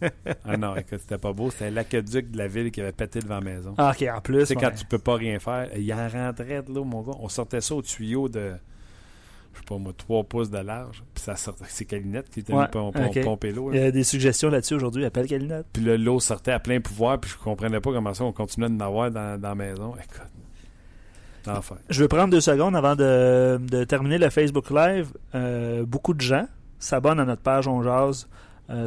ah non, écoute, c'était pas beau. C'était l'aqueduc de la ville qui avait pété devant la maison. Ah, ok, en plus. C'est quand ouais. tu peux pas rien faire. Il en rentrait de l'eau, mon gars. On sortait ça au tuyau de, je sais pas moi, 3 pouces de large. Puis ça sortait. C'est Calinette qui était Ouais, venu pom- pom- ok. pomper l'eau. Il y a des suggestions là-dessus aujourd'hui. Appelle Calinette. Puis l'eau sortait à plein pouvoir. Puis je comprenais pas comment ça on continuait de n'avoir dans, dans la maison. Écoute. L'enfer. Je veux prendre deux secondes avant de, de terminer le Facebook Live. Euh, beaucoup de gens s'abonnent à notre page On Jase euh,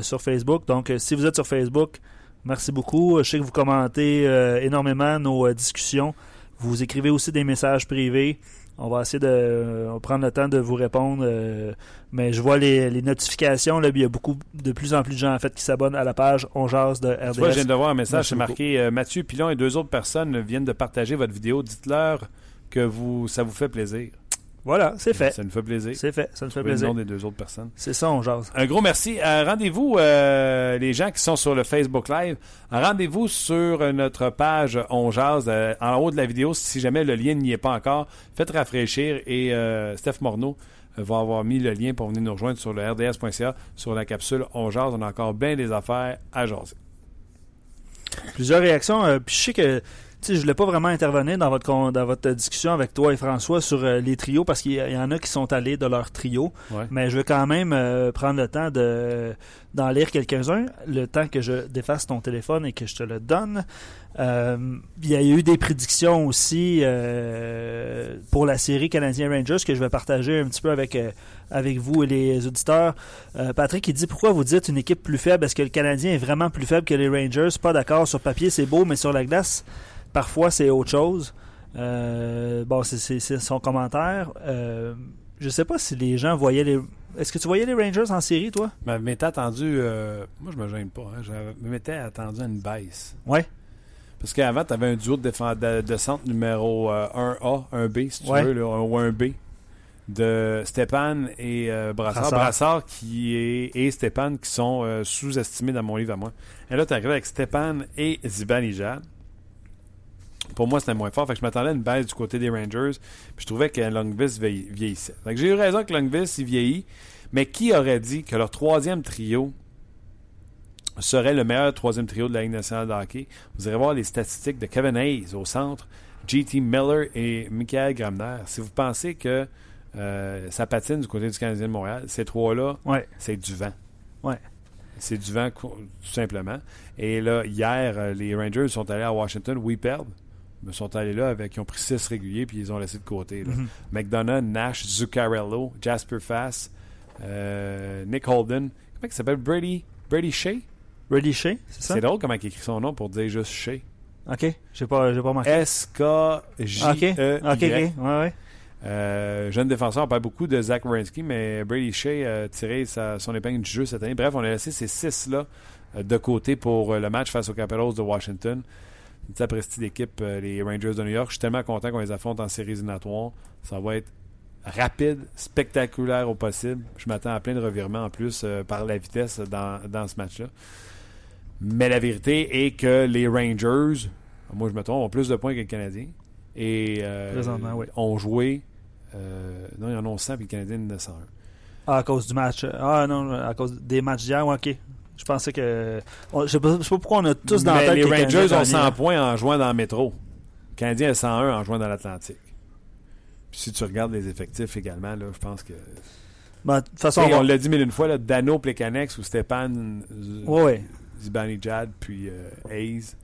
sur Facebook. Donc, euh, si vous êtes sur Facebook, merci beaucoup. Je sais que vous commentez euh, énormément nos euh, discussions. Vous écrivez aussi des messages privés. On va essayer de euh, prendre le temps de vous répondre. euh, mais je vois les, les notifications. Là, il y a beaucoup, de plus en plus de gens en fait qui s'abonnent à la page On Jase de RDS. Tu vois, je viens de voir un message, c'est marqué euh, Mathieu Pilon et deux autres personnes viennent de partager votre vidéo. Dites-leur que vous, ça vous fait plaisir. Voilà, c'est fait. Ça nous fait plaisir. C'est fait. Ça nous fait Trouvez le plaisir. nom des deux autres personnes. C'est ça, On Jase. Un gros merci. Euh, rendez-vous, euh, les gens qui sont sur le Facebook Live, rendez-vous sur notre page On Jase, euh, en haut de la vidéo, si jamais le lien n'y est pas encore, faites rafraîchir et Steph Morneau va avoir mis le lien pour venir nous rejoindre sur le rds.ca, sur la capsule On Jase. On a encore bien des affaires à jaser. Plusieurs réactions. puis je sais que sais, je voulais pas vraiment intervenir dans votre con- dans votre discussion avec toi et François sur euh, les trios parce qu'il y, en a qui sont allés de leur trio. Ouais. Mais je vais quand même euh, prendre le temps de d'en lire quelques-uns, le temps que je défasse ton téléphone et que je te le donne. Euh, il y a eu des prédictions aussi pour la série Canadien Rangers que je vais partager un petit peu avec avec vous et les auditeurs. Patrick, il dit pourquoi vous dites une équipe plus faible? Est-ce que le Canadien est vraiment plus faible que les Rangers? Pas d'accord. Sur papier, c'est beau, mais sur la glace, parfois c'est autre chose. Euh, bon, c'est- son commentaire. Euh, je sais pas si les gens voyaient les. Est-ce que tu voyais les Rangers en série, toi? Je m'étais attendu, euh, moi je me gêne pas, hein, je m'étais attendu à une baisse. Ouais. Parce qu'avant, tu avais un duo de, défend- de, centre numéro euh, 1A, 1B, si tu Ouais. veux, là, ou 1B, de Stéphane et euh, Brassard. Brassard. Brassard qui est, et Stéphane qui sont euh, sous-estimés dans mon livre à moi. Et là, tu arrivé avec Stéphane et Zibanejad. Pour moi, c'était moins fort. Fait que je m'attendais à une baisse du côté des Rangers. Puis je trouvais que Longvis vieilli- vieillissait. Fait que j'ai eu raison que Longvis, il vieillit. Mais qui aurait dit que leur troisième trio serait le meilleur troisième trio de la Ligue nationale de hockey? Vous irez voir les statistiques de Kevin Hayes au centre, JT Miller et Michael Gramner. Si vous pensez que euh, ça patine du côté du Canadien de Montréal, ces trois-là, Ouais. c'est du vent. Ouais. C'est du vent, tout simplement. Et là, hier, euh, les Rangers sont allés à Washington. Oui, perdent. Ils sont allés là avec. Ils ont pris six réguliers puis ils ont laissé de côté. là. Mhm. McDonough, Nash, Zuccarello, Jasper Fass, euh, Nick Holden. Comment il s'appelle? Brady, Brady Shea? Brady Shea, c'est ça? C'est drôle comment il écrit son nom pour dire juste Shea. Ok, j'ai pas, j'ai pas marqué. S-K-J-E-Y. Ok, ok, ok. Ouais, ouais. Euh, jeune défenseur, on parle beaucoup de Zach Wierenski, mais Brady Shea a tiré sa- son épingle du jeu cette année. Bref, on a laissé ces six-là euh, de côté pour le match face aux Capitals de Washington. Une après d'équipe, euh, les Rangers de New York. Je suis tellement content qu'on les affronte en séries éliminatoires. Ça va être rapide, spectaculaire au possible. Je m'attends à plein de revirements en plus euh, par la vitesse dans, dans ce match-là. Mais la vérité est que les Rangers, moi je me trompe, ont plus de points que les Canadiens. Et euh, oui. ont joué. euh, non, ils en ont 100 puis les Canadiens en ont 101. Ah, à cause du match. Ah non, à cause des matchs d'hier, ok. Je pensais que. on- Je sais pas, je sais pas pourquoi on a tous dans la tête les Rangers Canadien ont gagnait. 100 points en jouant dans le métro. Les Canadiens ont 101 en jouant dans l'Atlantique. Puis si tu regardes les effectifs également, là, je pense que. Ben, de toute façon, on l'a dit mille une fois, là, Dano Plekanex ou Stéphane Z- Ouais, ouais. Zibanejad puis euh, Hayes.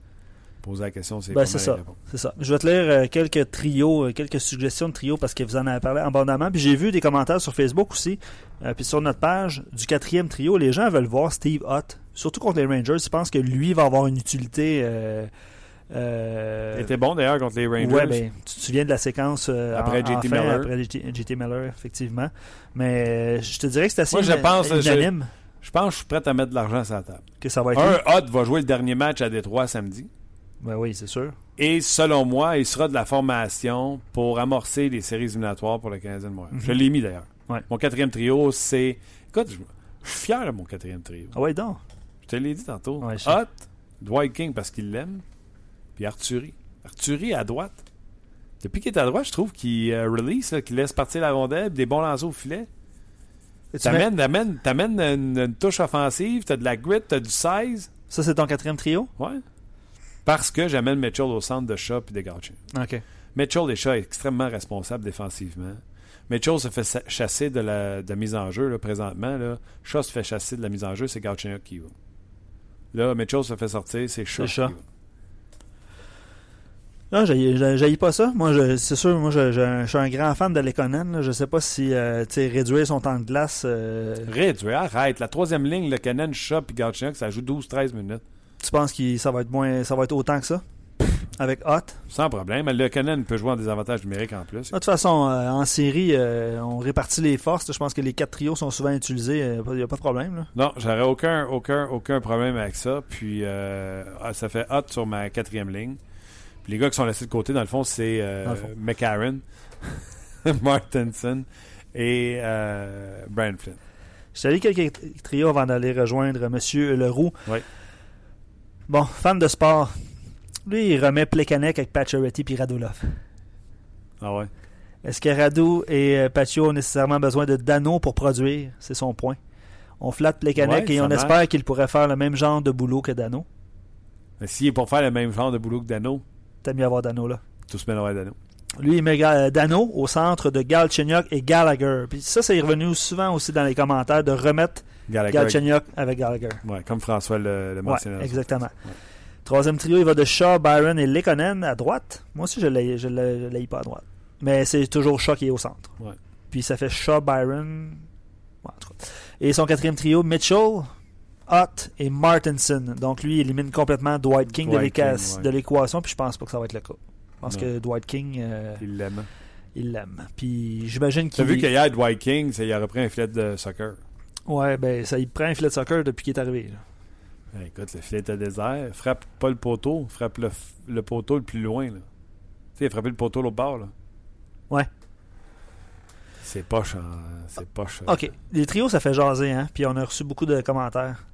Poser la question, c'est Ben, c'est ça. C'est ça. Je vais te lire euh, quelques trios, euh, quelques suggestions de trios parce que vous en avez parlé abondamment. Puis j'ai vu des commentaires sur Facebook aussi, euh, puis sur notre page du quatrième trio. Les gens veulent voir Steve Hutt, surtout contre les Rangers. Ils pensent que lui va avoir une utilité. Euh, euh, Il était bon d'ailleurs contre les Rangers. Ouais, ben, tu te souviens de la séquence euh, Après en- JT en fin, Miller. Après JT, JT Miller, effectivement. Mais euh, je te dirais que c'est assez Moi, je pense, je- unanime Je pense que je suis prêt à mettre de l'argent sur la table. que ça va être. lui. Un, Hot va jouer le dernier match à Détroit samedi. Ben oui, c'est sûr. Et selon moi, il sera de la formation pour amorcer les séries éliminatoires pour le Canadien de Montréal. Mhm. Je l'ai mis d'ailleurs. Ouais. Mon quatrième trio, c'est. Écoute, je, je suis fier de mon quatrième trio. Ah ouais, donc? Je te l'ai dit tantôt. Ouais. Hot, Dwight King parce qu'il l'aime, puis Arthurie. Arthurie à droite. Depuis qu'il est à droite, je trouve qu'il euh, release, qu'il laisse partir la rondelle, des bons lancers au filet. T'amènes, t'amènes une, une touche offensive, t'as de la grit, t'as du size. Ça, c'est ton quatrième trio? Ouais. Parce que j'amène Mitchell au centre de Shaw puis de Gauthier. OK. Mitchell est extrêmement responsable défensivement. Mitchell se fait chasser de la, de la mise en jeu là, présentement. Là. Shaw se fait chasser de la mise en jeu, c'est Gauthier qui va. Là, Mitchell se fait sortir, c'est Shaw. qui va. Non, j'ai- j'ai- j'haïs pas ça. Moi, c'est sûr, moi, je, je- je suis un grand fan de Lekonen. là. Je sais pas si, euh, tu sais, réduire son temps de glace... euh, Réduit, arrête. La troisième ligne, le Canon, Shaw puis Gauthier, ça joue 12-13 minutes. Tu penses que ça va être moins, ça va être autant que ça? Avec Hot? Sans problème. Le Canon peut jouer en désavantage numérique en plus. De toute façon, euh, en série, euh, on répartit les forces. Je pense que les quatre trios sont souvent utilisés. Il n'y a pas de problème. Là. Non, j'aurais aucun, aucun, aucun problème avec ça. Puis euh, ah, ça fait hot sur ma quatrième ligne. Puis les gars qui sont laissés de côté, dans le fond, c'est euh. McCarron, Martinson et euh, Brian Flynn. Je dit quelques tri- trios avant d'aller rejoindre M. Leroux. Oui. Bon, fan de sport. Lui, il remet Plekanec avec Pacioretty puis Radulov. Ah ouais? Est-ce que Radu et euh, Pacio ont nécessairement besoin de Dano pour produire? C'est son point. On flatte Plekanec Ouais, et on marche. espère qu'il pourrait faire le même genre de boulot que Dano. Mais s'il est pour faire le même genre de boulot que Dano, T'aimes mieux avoir Dano là. tout se met dans Dano. Lui, il met euh, Dano au centre de Galchenyuk et Gallagher. Puis ça, c'est revenu souvent aussi dans les commentaires de remettre Gallagher. Galchenyuk avec Gallagher. Ouais, comme François le, le Ouais, mentionnait. exactement. Troisième trio, il va de Shaw, Byron et Lekonen à droite. Moi aussi, je ne l'ai- pas à droite. Mais c'est toujours Shaw qui est au centre. Ouais. Puis ça fait Shaw, Byron. Ouais, en tout cas. Et son quatrième trio, Mitchell, Ott et Martinson. Donc lui, il élimine complètement Dwight King de Dwight ouais. l'équation. Puis je pense pas que ça va être le cas. Je pense que Dwight King, euh, Il l'aime. il l'aime. Puis j'imagine qu'il. vu qu'hier, Dwight King, il a repris un filet de soccer. Ouais, ben ça, il prend un filet de soccer depuis qu'il est arrivé. là. Écoute, le filet était désert. Frappe pas le poteau, frappe le, le poteau le plus loin. Là. Tu sais, il a frappé le poteau l'autre bord. Là. Ouais. C'est poche. en- C'est poche. euh. OK. Les trios, ça fait jaser, hein? Puis on a reçu beaucoup de commentaires.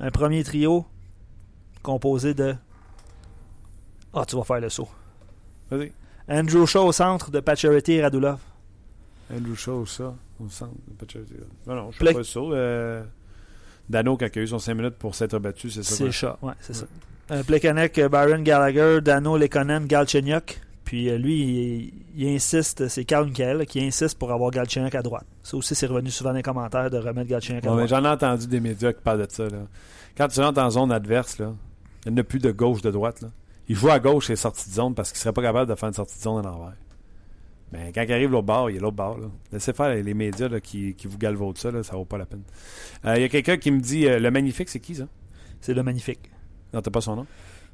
Un premier trio composé de. Ah, tu vas faire le saut. Vas-y. Andrew Shaw au centre de Pacioretty et Radulov. Andrew Shaw, ça. On sent. pas de chose. Non, non, je pas ça. Euh, Dano, quand il a eu son 5 minutes pour s'être battu, c'est ça. C'est. Shaw, ouais, c'est Ouais. ça. Euh, Plekanec, euh, Byron Gallagher, Dano Lekonen, Galchenyuk. Puis euh, lui, il, il insiste, c'est Carl Michael qui insiste pour avoir Galchenyuk à droite. Ça aussi, c'est revenu souvent dans les commentaires de remettre Galchenyuk à Ouais, droite. J'en ai entendu des médias qui parlent de ça. Là. Quand tu rentres en zone adverse, là, il n'y en a plus de gauche, de droite. Là. Il joue à gauche et sortie de zone parce qu'il serait pas capable de faire une sortie de zone en envers. Mais quand il arrive l'autre bord, il y a l'autre bord. Là. Laissez faire les médias là, qui, qui vous galvaudent ça, là, ça vaut pas la peine. Euh, il y a quelqu'un qui me dit euh, Le Magnifique, c'est qui ça? C'est le Magnifique. Non, t'as pas son nom?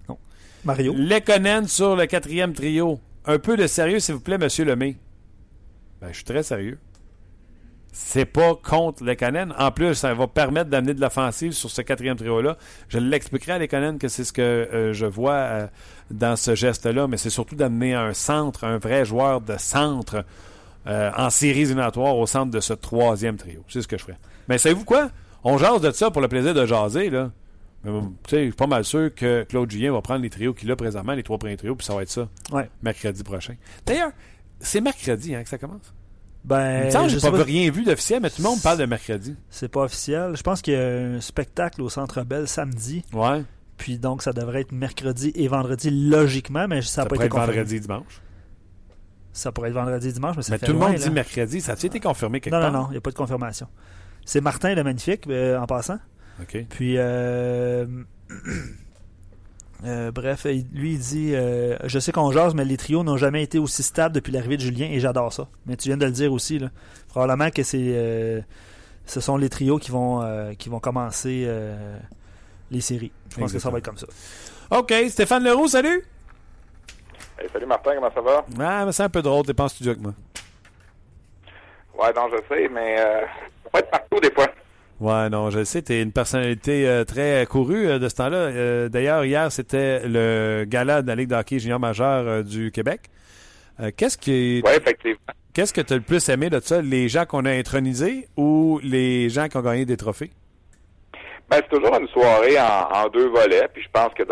Non. Mario. Lekonen sur le quatrième trio. Un peu de sérieux, s'il vous plaît, monsieur Lemay. Ben, je suis très sérieux c'est pas contre Lekonen. En plus, ça va permettre d'amener de l'offensive sur ce quatrième trio-là. Je l'expliquerai à Lekonen que c'est ce que euh, je vois euh, dans ce geste-là, mais c'est surtout d'amener un centre, un vrai joueur de centre euh, en séries éliminatoires au centre de ce troisième trio. C'est ce que je ferais. Mais savez-vous quoi? On jase de ça pour le plaisir de jaser, là. Mais je suis pas mal sûr que Claude Julien va prendre les trios qu'il a présentement, les trois premiers trios, puis ça va être ça. Ouais. Mercredi prochain. D'ailleurs, c'est mercredi hein, que ça commence? Ben, je n'ai pas, rien vu d'officiel, mais tout le monde parle de mercredi. C'est pas officiel. Je pense qu'il y a un spectacle au Centre Bell samedi. Ouais. Puis donc, ça devrait être mercredi et vendredi logiquement, mais ça n'a pas été confirmé. vendredi et dimanche. Ça pourrait être vendredi et dimanche, mais ça mais tout le monde dit mercredi. Ça a-tu été confirmé quelque non, part? Non, non, il n'y a pas de confirmation. C'est Martin le Magnifique, euh, en passant. OK. Puis, euh, Euh, bref, lui, il dit euh, Je sais qu'on jase, mais les trios n'ont jamais été aussi stables depuis l'arrivée de Julien et j'adore ça. Mais tu viens de le dire aussi. Là. Probablement que c'est euh, ce sont les trios qui vont, qui vont commencer les séries. Je pense que ça va être comme ça. OK. Stéphane Leroux, salut Salut Martin, comment ça va? Ah, mais c'est un peu drôle. T'es pas en studio avec moi. Ouais, non, je sais, mais ça peut être partout des fois. Ouais, non, je sais, tu es une personnalité euh, très courue euh, de ce temps-là. Euh, d'ailleurs, hier, c'était le gala de la Ligue de hockey junior majeur du Québec. qu'est-ce qui ouais, effectivement. Qu'est-ce que tu as le plus aimé de ça? Les gens qu'on a intronisés ou les gens qui ont gagné des trophées? Ben, c'est toujours une soirée en, deux volets, puis je pense que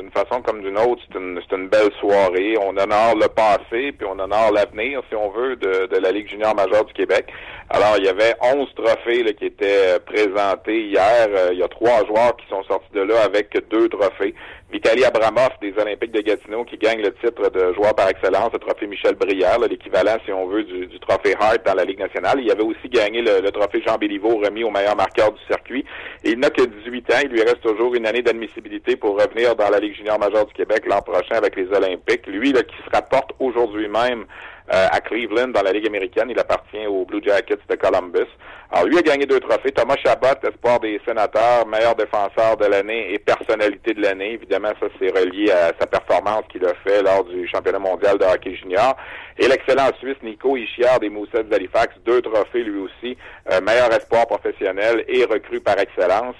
d'une façon comme d'une autre, c'est une, belle soirée. On honore le passé, puis on honore l'avenir, si on veut, de, de, la Ligue junior majeure du Québec. Alors, il y avait 11 trophées là, qui étaient présentés hier. Euh, il y a trois joueurs qui sont sortis de là avec deux trophées. Vitaly Abramov des Olympiques de Gatineau qui gagne le titre de joueur par excellence, le trophée Michel Brière, l'équivalent, si on veut, du, trophée Hart dans la Ligue nationale. Il avait aussi gagné le, trophée Jean Béliveau remis au meilleur marqueur du circuit. Il n'a que 18 ans. Il lui reste toujours une année d'admissibilité pour revenir dans la Ligue junior majeure du Québec l'an prochain avec les Olympiques. Lui, qui se rapporte aujourd'hui même euh, à Cleveland dans la Ligue américaine. Il appartient aux Blue Jackets de Columbus. Alors, lui a gagné deux trophées. Thomas Chabot, espoir des sénateurs, meilleur défenseur de l'année et personnalité de l'année. Évidemment, ça, c'est relié à sa performance qu'il a fait lors du championnat mondial de hockey junior. Et l'excellent Suisse Nico Ischiard des Moussets d'Halifax, deux trophées lui aussi, euh, meilleur espoir professionnel et recru par excellence.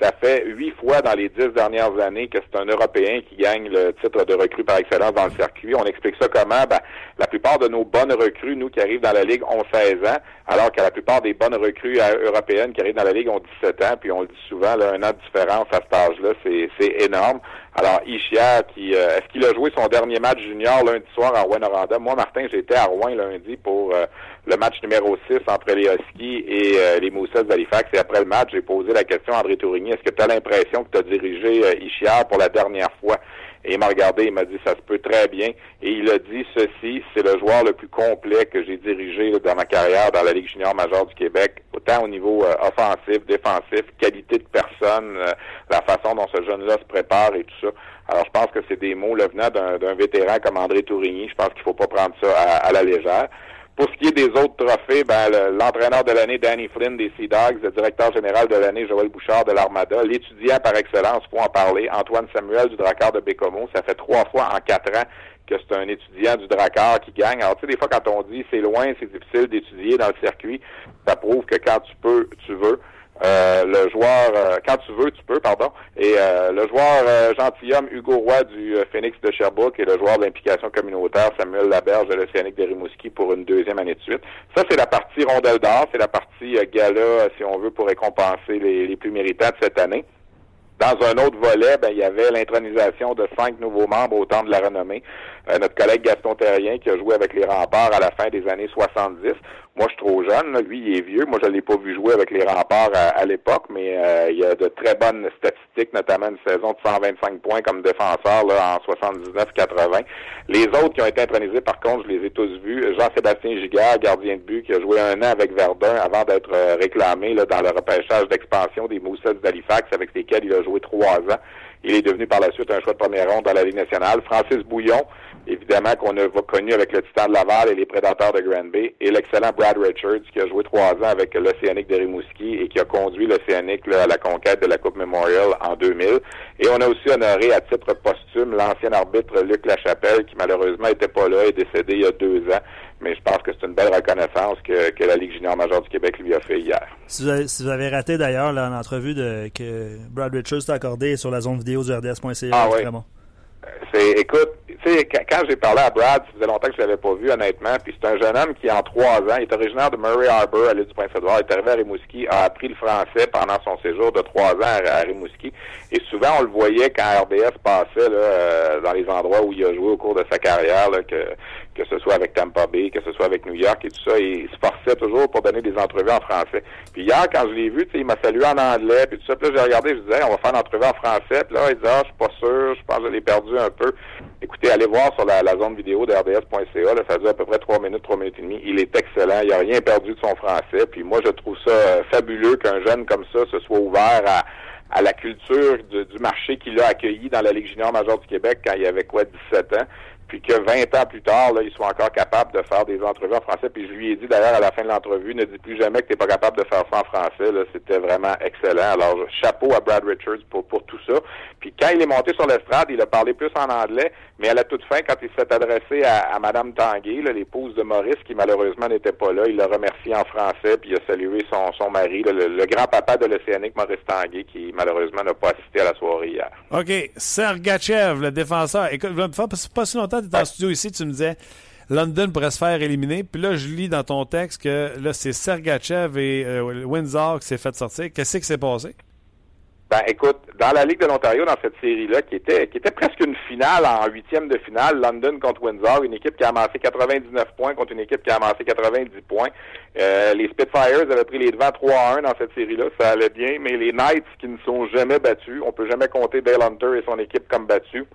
Ça fait huit fois dans les dix dernières années que c'est un Européen qui gagne le titre de recrue par excellence dans le circuit. On explique ça comment? Ben, la plupart de nos bonnes recrues, nous qui arrivent dans la Ligue, ont 16 ans, alors que la plupart des bonnes recrues euh, européennes qui arrivent dans la Ligue ont 17 ans, puis on le dit souvent, là, un an de différence à cet âge-là, c'est énorme. Alors, Ishia, qui euh, est-ce qu'il a joué son dernier match junior lundi soir à Rouen-Noranda? Moi, Martin, j'étais à Rouen lundi pour euh, le match numéro 6 entre les Huskies et euh, les Moussets d'Halifax. Et après le match, j'ai posé la question à André Tourigny, est-ce que tu as l'impression que tu as dirigé euh, pour la dernière fois? Et il m'a regardé, il m'a dit ça se peut très bien. Et il a dit ceci, c'est le joueur le plus complet que j'ai dirigé dans ma carrière dans la Ligue junior majeure du Québec, autant au niveau euh, offensif, défensif, qualité de personne, euh, la façon dont ce jeune-là se prépare et tout ça. Alors je pense que c'est des mots le venant d'un vétéran comme André Tourigny. Je pense qu'il faut pas prendre ça à la légère. Pour ce qui est des autres trophées, ben, l'entraîneur de l'année, Danny Flynn des Sea Dogs, le directeur général de l'année, Joël Bouchard de l'Armada, l'étudiant par excellence, faut en parler, Antoine Samuel du Drakkar de Bécomo. Ça fait trois fois en quatre ans que c'est un étudiant du Drakkar qui gagne. Alors, tu sais, des fois, quand on dit c'est loin, c'est difficile d'étudier dans le circuit, ça prouve que quand tu peux, tu veux. Euh, le joueur, euh, quand tu veux, tu peux, pardon. Et euh, le joueur gentilhomme Hugo Roy du Phoenix de Sherbrooke et le joueur de l'implication communautaire Samuel Laberge de l'Océanique de Rimouski pour une deuxième année de suite. Ça, c'est la partie rondelle d'or, c'est la partie gala, si on veut, pour récompenser les, les plus méritants de cette année. Dans un autre volet, ben, il y avait l'intronisation de cinq nouveaux membres au temps de la renommée. Euh, notre collègue Gaston Terrien qui a joué avec les remparts à la fin des années 70. Moi, je suis trop jeune. Lui, il est vieux. Moi, je ne l'ai pas vu jouer avec les remparts à, l'époque, mais euh, il y a de très bonnes statistiques, notamment une saison de 125 points comme défenseur là, en 79-80. Les autres qui ont été intronisés, par contre, je les ai tous vus. Jean-Sébastien Gigard, gardien de but, qui a joué un an avec Verdun avant d'être euh, réclamé là, dans le repêchage d'expansion des Moussets d'Halifax, avec lesquels il a joué trois ans Il est devenu par la suite un choix de première ronde dans la Ligue nationale. Francis Bouillon, évidemment, qu'on a connu avec le Titan de Laval et les Prédateurs de Grand Bay, et l'excellent Brad Richards, qui a joué trois ans avec l'Océanique de Rimouski et qui a conduit l'Océanique à la conquête de la Coupe Memorial en 2000. Et on a aussi honoré à titre posthume l'ancien arbitre Luc Lachapelle, qui malheureusement était pas là, est décédé il y a deux ans. Mais je pense que c'est une belle reconnaissance que, que la Ligue junior majeure du Québec lui a fait hier. Si vous avez, si vous avez raté d'ailleurs l'entrevue que Brad Richards t'a accordé sur la zone vidéo du RDS.ca, ah, oui. bon. C'est, écoute, tu sais, quand, j'ai parlé à Brad, ça faisait longtemps que je l'avais pas vu, honnêtement, puis c'est un jeune homme qui, en trois ans, il est originaire de Murray Harbour, à l'île du Prince-Édouard, est arrivé à Rimouski, a appris le français pendant son séjour de trois ans à, Rimouski, et souvent, on le voyait quand RDS passait, là, euh, dans les endroits où il a joué au cours de sa carrière, là, que, que ce soit avec Tampa Bay, que ce soit avec New York et tout ça, il se forçait toujours pour donner des entrevues en français. Puis hier, quand je l'ai vu, il m'a salué en anglais, puis tout ça, puis là, j'ai regardé, je disais, on va faire une entrevue en français, puis là, il disait, ah, je suis pas sûr, je pense que je l'ai perdu un peu. Écoutez, allez voir sur la, zone vidéo de RDS.ca, là, ça dure à peu près trois minutes, trois minutes et demie. Il est excellent, il a rien perdu de son français, puis moi, je trouve ça euh, fabuleux qu'un jeune comme ça se soit ouvert à à la culture du marché qu'il a accueilli dans la Ligue junior majeure du Québec quand il avait quoi 17 ans puis que 20 ans plus tard, là, il soit encore capable de faire des entrevues en français. Puis je lui ai dit d'ailleurs à la fin de l'entrevue, ne dis plus jamais que tu n'es pas capable de faire ça en français. C'était vraiment excellent. Alors, chapeau à Brad Richards pour, pour tout ça. Puis quand il est monté sur l'estrade, il a parlé plus en anglais, mais à la toute fin, quand il s'est adressé à, à Madame Tanguay, l'épouse de Maurice, qui malheureusement n'était pas là, il l'a remercié en français, puis il a salué son, son mari, le, grand-papa de l'Océanique, Maurice Tanguay, qui malheureusement n'a pas assisté à la soirée hier. OK. Sergachev, le défenseur. Écoute, pas si longtemps tu en studio ici, tu me disais London pourrait se faire éliminer. Puis là, je lis dans ton texte que là, c'est Sergachev et euh, Windsor qui s'est fait sortir. Qu'est-ce qui s'est passé? Ben, écoute, dans la Ligue de l'Ontario, dans cette série-là, qui était, qui était presque une finale en huitième de finale, London contre Windsor, une équipe qui a amassé 99 points contre une équipe qui a amassé 90 points. Euh, les Spitfires avaient pris les devants 3-1 dans cette série-là, ça allait bien, mais les Knights qui ne sont jamais battus, on peut jamais compter Dale Hunter et son équipe comme battus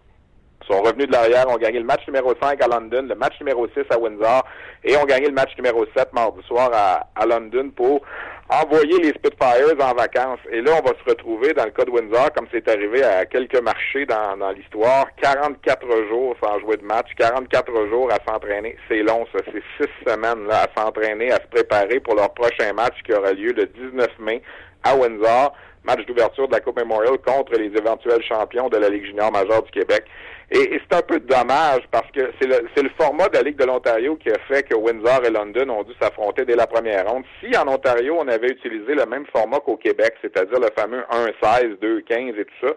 sont revenus de l'arrière, ont gagné le match numéro 5 à London, le match numéro 6 à Windsor et ont gagné le match numéro 7 mardi soir à, à London pour envoyer les Spitfires en vacances. Et là, on va se retrouver dans le cas de Windsor, comme c'est arrivé à quelques marchés dans, dans l'histoire, 44 jours sans jouer de match, 44 jours à s'entraîner. C'est long, ça. C'est six semaines là, à s'entraîner, à se préparer pour leur prochain match qui aura lieu le 19 mai à Windsor match d'ouverture de la Coupe Memorial contre les éventuels champions de la Ligue junior majeure du Québec. Et, c'est un peu dommage parce que c'est le, le format de la Ligue de l'Ontario qui a fait que Windsor et London ont dû s'affronter dès la première ronde. Si en Ontario, on avait utilisé le même format qu'au Québec, c'est-à-dire le fameux 1-16, 2-15 et tout ça,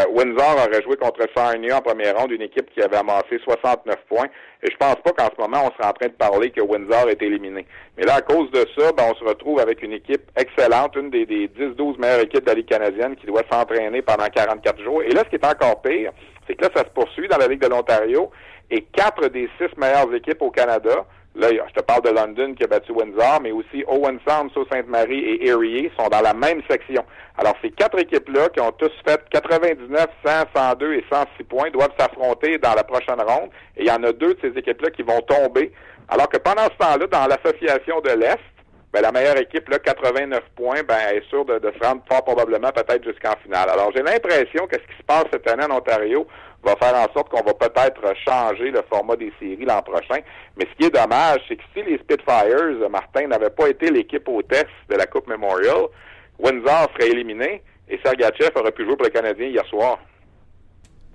euh, Windsor aurait joué contre Sarnia en première ronde, une équipe qui avait amassé 69 points. Et je pense pas qu'en ce moment, on serait en train de parler que Windsor est éliminé. Mais là, à cause de ça, ben, on se retrouve avec une équipe excellente, une des, des 10-12 meilleures équipes de la Ligue canadienne qui doit s'entraîner pendant 44 jours. Et là, ce qui est encore pire, c'est que là, ça se poursuit dans la Ligue de l'Ontario et quatre des six meilleures équipes au Canada, là, je te parle de London qui a battu Windsor, mais aussi Owen Sound, Sault-Sainte-Marie et Erie sont dans la même section. Alors, ces quatre équipes-là qui ont tous fait 99, 100, 102 et 106 points doivent s'affronter dans la prochaine ronde. Et il y en a deux de ces équipes-là qui vont tomber. Alors que pendant ce temps-là, dans l'association de l'Est, ben, la meilleure équipe, là, 89 points, ben, est sûre de, se rendre fort probablement peut-être jusqu'en finale. Alors, j'ai l'impression que ce qui se passe cette année en Ontario va faire en sorte qu'on va peut-être changer le format des séries l'an prochain. Mais ce qui est dommage, c'est que si les Spitfires, Martin, n'avaient pas été l'équipe test de la Coupe Memorial, Windsor serait éliminé et Sergachev aurait pu jouer pour le Canadien hier soir.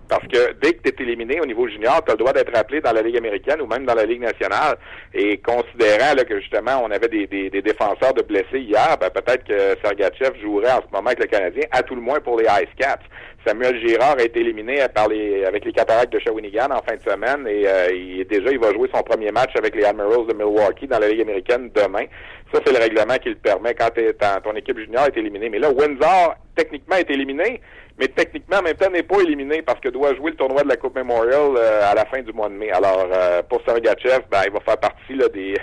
Parce que dès que tu es éliminé au niveau junior, tu as le droit d'être appelé dans la Ligue américaine ou même dans la Ligue nationale. Et considérant là, que justement on avait des, des, défenseurs de blessés hier, ben, peut-être que Sergachev jouerait en ce moment avec le Canadien, à tout le moins pour les Ice Caps. Samuel Girard a été éliminé par les, avec les Cataractes de Shawinigan en fin de semaine et euh, il, déjà il va jouer son premier match avec les Admirals de Milwaukee dans la Ligue américaine demain. Ça, c'est le règlement qui le permet quand ton équipe junior est éliminée. Mais là, Windsor, techniquement, est éliminé, mais techniquement, en même temps, n'est pas éliminé parce que doit jouer le tournoi de la Coupe Memorial euh, à la fin du mois de mai. Alors, euh, pour Sergachev, ben, il va faire partie là, des,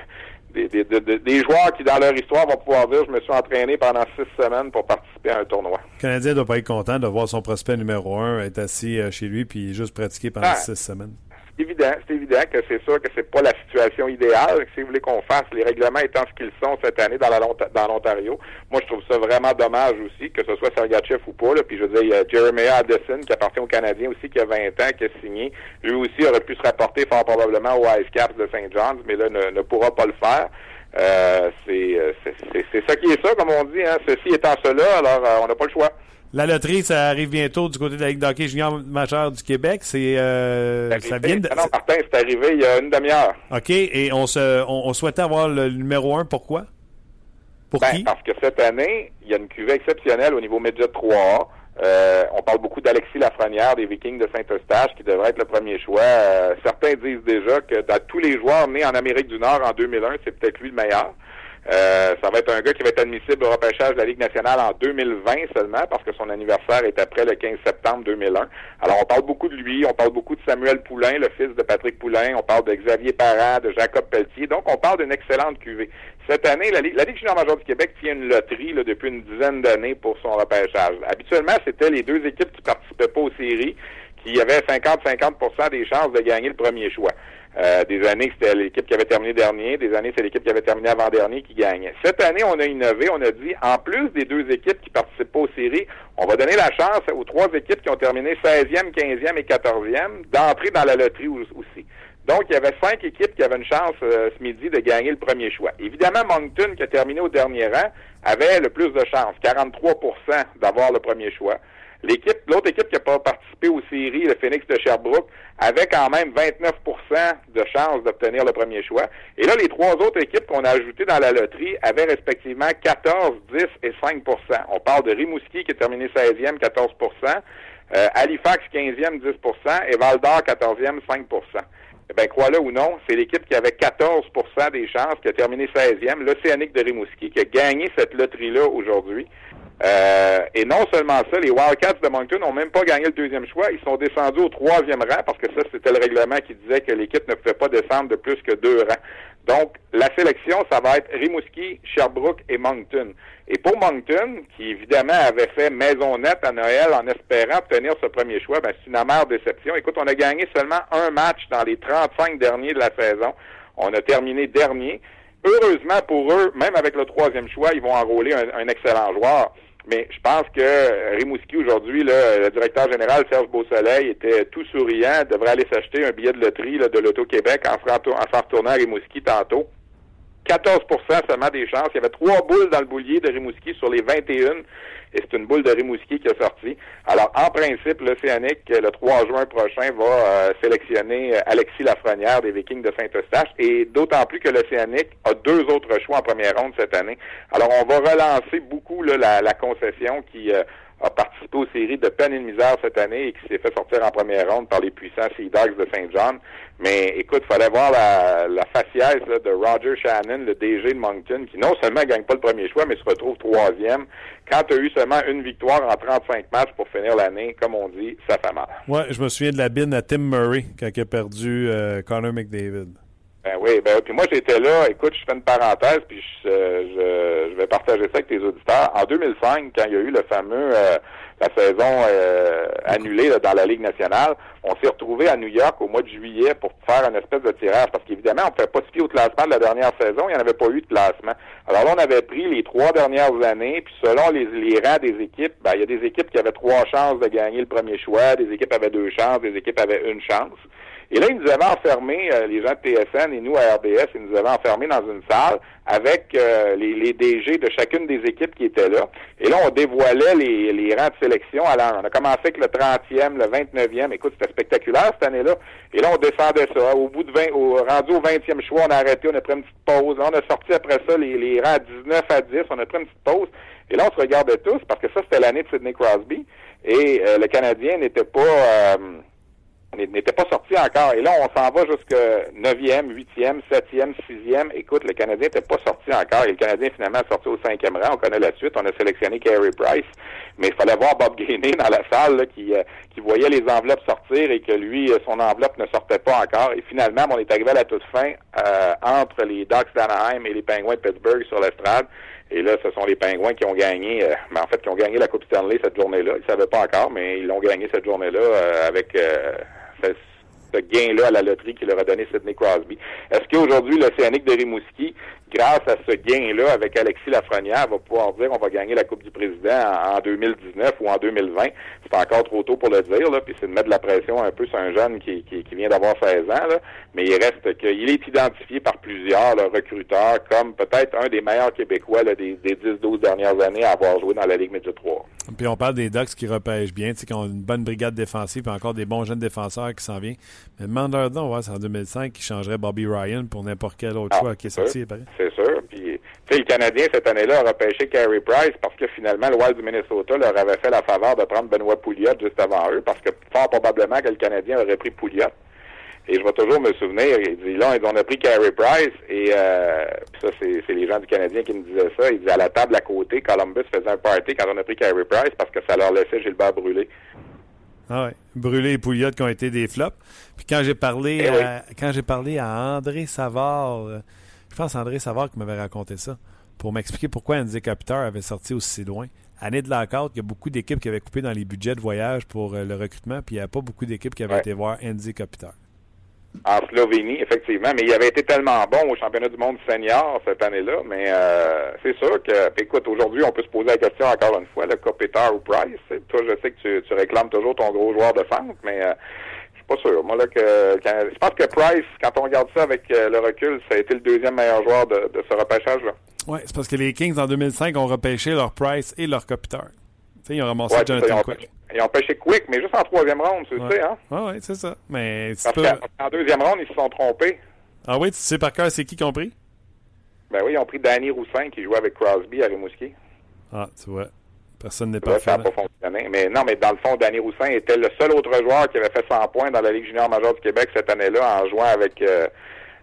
des, des, des, joueurs qui, dans leur histoire, vont pouvoir dire je me suis entraîné pendant six semaines pour participer à un tournoi. Le Canadien ne doit pas être content de voir son prospect numéro un être assis euh, chez lui puis juste pratiquer pendant six semaines. Évident, c'est évident que c'est sûr que c'est pas la situation idéale. Si vous voulez qu'on fasse les règlements étant ce qu'ils sont cette année dans la dans l'Ontario, moi je trouve ça vraiment dommage aussi que ce soit Sergachev ou pas. Là. Puis je veux dire, il y a Jeremiah Addison qui appartient aux Canadiens aussi, qui a 20 ans, qui a signé. Lui aussi aurait pu se rapporter fort probablement au Ice Caps de St. John's, mais là ne, ne pourra pas le faire. Euh, c'est ça qui est ça, comme on dit. Hein. Ceci étant cela, alors euh, on n'a pas le choix. La loterie, ça arrive bientôt du côté de la Ligue d'hockey junior majeure du Québec. C'est euh, ça vient de... Ah non, Martin, c'est arrivé il y a une demi-heure. OK, et on se on, souhaitait avoir le numéro un. Pourquoi? Pour ben, qui? Parce que cette année, il y a une cuvée exceptionnelle au niveau Midget 3A. Euh, on parle beaucoup d'Alexis Lafrenière des Vikings de Saint-Eustache qui devrait être le premier choix. Euh, certains disent déjà que dans tous les joueurs nés en Amérique du Nord en 2001, c'est peut-être lui le meilleur. Euh, ça va être un gars qui va être admissible au repêchage de la Ligue nationale en 2020 seulement parce que son anniversaire est après le 15 septembre 2001. Alors on parle beaucoup de lui, on parle beaucoup de Samuel Poulain, le fils de Patrick Poulain, on parle de Xavier Parent, de Jacob Pelletier. Donc on parle d'une excellente cuvée. Cette année, la Ligue, la Ligue junior du Québec tient une loterie là, depuis une dizaine d'années pour son repêchage. Habituellement, c'était les deux équipes qui participaient pas aux séries qui avaient 50-50% des chances de gagner le premier choix. Euh, des années, c'était l'équipe qui avait terminé dernier. Des années, c'est l'équipe qui avait terminé avant-dernier qui gagnait. Cette année, on a innové. On a dit, en plus des deux équipes qui participent pas aux séries, on va donner la chance aux trois équipes qui ont terminé 16e, 15e et 14e d'entrer dans la loterie aussi. Donc, il y avait cinq équipes qui avaient une chance euh, ce midi de gagner le premier choix. Évidemment, Moncton, qui a terminé au dernier rang, avait le plus de chances, 43% d'avoir le premier choix. L'équipe, l'autre équipe qui n'a pas participé aux séries, le Phoenix de Sherbrooke, avait quand même 29% de chances d'obtenir le premier choix. Et là, les trois autres équipes qu'on a ajoutées dans la loterie avaient respectivement 14, 10 et 5% On parle de Rimouski qui a terminé 16e, 14% euh, Halifax 15e, 10% et Val d'Or 14e, 5% eh bien, crois-le ou non, c'est l'équipe qui avait 14% des chances, qui a terminé 16e, l'Océanique de Rimouski, qui a gagné cette loterie-là aujourd'hui. Euh, et non seulement ça, les Wildcats de Moncton n'ont même pas gagné le deuxième choix. Ils sont descendus au troisième rang parce que ça, c'était le règlement qui disait que l'équipe ne pouvait pas descendre de plus que deux rangs. Donc, la sélection, ça va être Rimouski, Sherbrooke et Moncton. Et pour Moncton, qui évidemment avait fait maison nette à Noël en espérant obtenir ce premier choix, ben, c'est une amère déception. Écoute, on a gagné seulement un match dans les 35 derniers de la saison. On a terminé dernier. Heureusement pour eux, même avec le troisième choix, ils vont enrôler un excellent joueur. Mais je pense que Rimouski aujourd'hui, le directeur général Serge Beausoleil était tout souriant, devrait aller s'acheter un billet de loterie de l'Auto-Québec en s'en retournant à Rimouski tantôt. 14% seulement des chances. Il y avait trois boules dans le boulier de Rimouski sur les 21 et c'est une boule de Rimouski qui est sortie. Alors, en principe, l'Océanique, le 3 juin prochain, va euh, sélectionner euh, Alexis Lafrenière des Vikings de Saint-Eustache, et d'autant plus que l'Océanique a deux autres choix en première ronde cette année. Alors, on va relancer beaucoup la, la, concession qui euh, a participé aux séries de peine et de misère cette année et qui s'est fait sortir en première ronde par les puissants Sea Dogs de Saint John. Mais écoute, fallait voir la, la faciès de Roger Shannon, le DG de Moncton, qui non seulement gagne pas le premier choix, mais se retrouve troisième. Quand tu as eu seulement une victoire en 35 matchs pour finir l'année, comme on dit, ça fait mal. Ouais, je me souviens de la bine à Tim Murray quand il a perdu euh, Connor McDavid. Ben oui, ben puis moi j'étais là, écoute, je fais une parenthèse, puis je, je, vais partager ça avec tes auditeurs. En 2005, quand il y a eu le fameux euh, la saison euh, annulée dans la Ligue nationale, on s'est retrouvé à New York au mois de juillet pour faire une espèce de tirage, parce qu'évidemment, on ne pouvait pas se fier au classement de la dernière saison, il n'y en avait pas eu de classement. Alors là, on avait pris les trois dernières années, puis selon les, les rangs des équipes, ben, il y a des équipes qui avaient trois chances de gagner le premier choix, des équipes avaient deux chances, des équipes avaient une chance. Et là, ils nous avaient enfermés, euh, les gens de TSN et nous à RDS, ils nous avaient enfermés dans une salle avec euh, les, les, DG de chacune des équipes qui étaient là. Et là, on dévoilait les, les rangs de sélection. Alors, on a commencé avec le 30e, le 29e. Écoute, c'était spectaculaire cette année-là. Et là, on descendait ça. Au bout de 20, au, rendu au 20e choix, on a arrêté, on a pris une petite pause. Là, on a sorti après ça les, les rangs à 19 à 10. On a pris une petite pause. Et là, on se regardait tous parce que ça, c'était l'année de Sidney Crosby. Et euh, le Canadien n'était pas n'était pas sorti encore. Et là, on s'en va jusqu'à 9e, 8e, 7e, 6e. Écoute, le Canadien n'était pas sorti encore. Et le Canadien, finalement, est sorti au 5e rang. On connaît la suite. On a sélectionné Carey Price. Mais il fallait voir Bob Gainey dans la salle qui, euh, qui voyait les enveloppes sortir et que lui, euh, son enveloppe ne sortait pas encore. Et finalement, on est arrivé à la toute fin euh, entre les Ducks d'Anaheim et les Penguins de Pittsburgh sur l'estrade. Et là, ce sont les Pingouins qui ont gagné, mais en fait, qui ont gagné la Coupe Stanley cette journée-là. Ils ne savaient pas encore, mais ils l'ont gagné cette journée-là avec ce gain-là à la loterie qui leur a donné Sidney Crosby. Est-ce qu'aujourd'hui, l'Océanique de Rimouski, grâce à ce gain-là avec Alexis Lafrenière, va pouvoir dire on va gagner la Coupe du Président en, 2019 ou en 2020? C'est encore trop tôt pour le dire, là, puis c'est de mettre de la pression un peu sur un jeune qui, qui, vient d'avoir 16 ans, là, mais il reste qu'il est identifié par plusieurs recruteurs comme peut-être un des meilleurs Québécois des, des 10-12 dernières années à avoir joué dans la Ligue Média 3. Puis on parle des Ducks qui repêchent bien, qui ont une bonne brigade défensive, puis encore des bons jeunes défenseurs qui s'en viennent. Mais demandeur on c'est en 2005 qui changerait Bobby Ryan pour n'importe quel autre ah, choix qui est sorti. C'est sûr. Puis, le Canadien, cette année-là, a repêché Carey Price parce que finalement, le Wild du Minnesota leur avait fait la faveur de prendre Benoît Pouliot juste avant eux, parce que fort probablement que le Canadien aurait pris Pouliot. Et je vais toujours me souvenir, il dit là, on a pris Carey Price, et euh, ça, c'est les gens du Canadien qui me disaient ça. Il dit à la table à côté, Columbus faisait un party quand on a pris Carey Price parce que ça leur laissait Gilbert brûler. Ah ouais. Brûlé et Pouliot qui ont été des flops. Puis quand j'ai parlé, eh à, quand j'ai parlé à André Savard, euh, je pense André Savard qui m'avait raconté ça, pour m'expliquer pourquoi Andy Capital avait sorti aussi loin. Année de lockout, il y a beaucoup d'équipes qui avaient coupé dans les budgets de voyage pour euh, le recrutement, puis il n'y a pas beaucoup d'équipes qui avaient été voir Andy Capital en Slovénie, effectivement. Mais il avait été tellement bon au championnat du monde senior cette année-là. Mais euh, c'est sûr que, écoute, aujourd'hui, on peut se poser la question encore une fois, le Kopitar ou Price. Toi, je sais que tu, réclames toujours ton gros joueur de centre, mais euh, suis pas sûr. Moi, là, que je pense que Price, quand on regarde ça avec euh, le recul, ça a été le deuxième meilleur joueur de, ce repêchage-là. Oui, c'est parce que les Kings, en 2005, ont repêché leur Price et leur Kopitar. ils ont ramassé Jonathan Quick. Ils ont pêché Quick, mais juste en troisième ronde, tu sais, hein? Oui, ouais, c'est ça. Mais Parce qu'en deuxième ronde, ils se sont trompés. Ah oui, tu sais par cœur, c'est qui qu'ils ont pris? Ben oui, ils ont pris Danny Roussin qui jouait avec Crosby à Rimouski. Ah, tu vois. Personne n'est pas Ça n'a pas fonctionné. Mais non, mais dans le fond, Danny Roussin était le seul autre joueur qui avait fait 100 points dans la Ligue junior majeure du Québec cette année-là en jouant avec euh,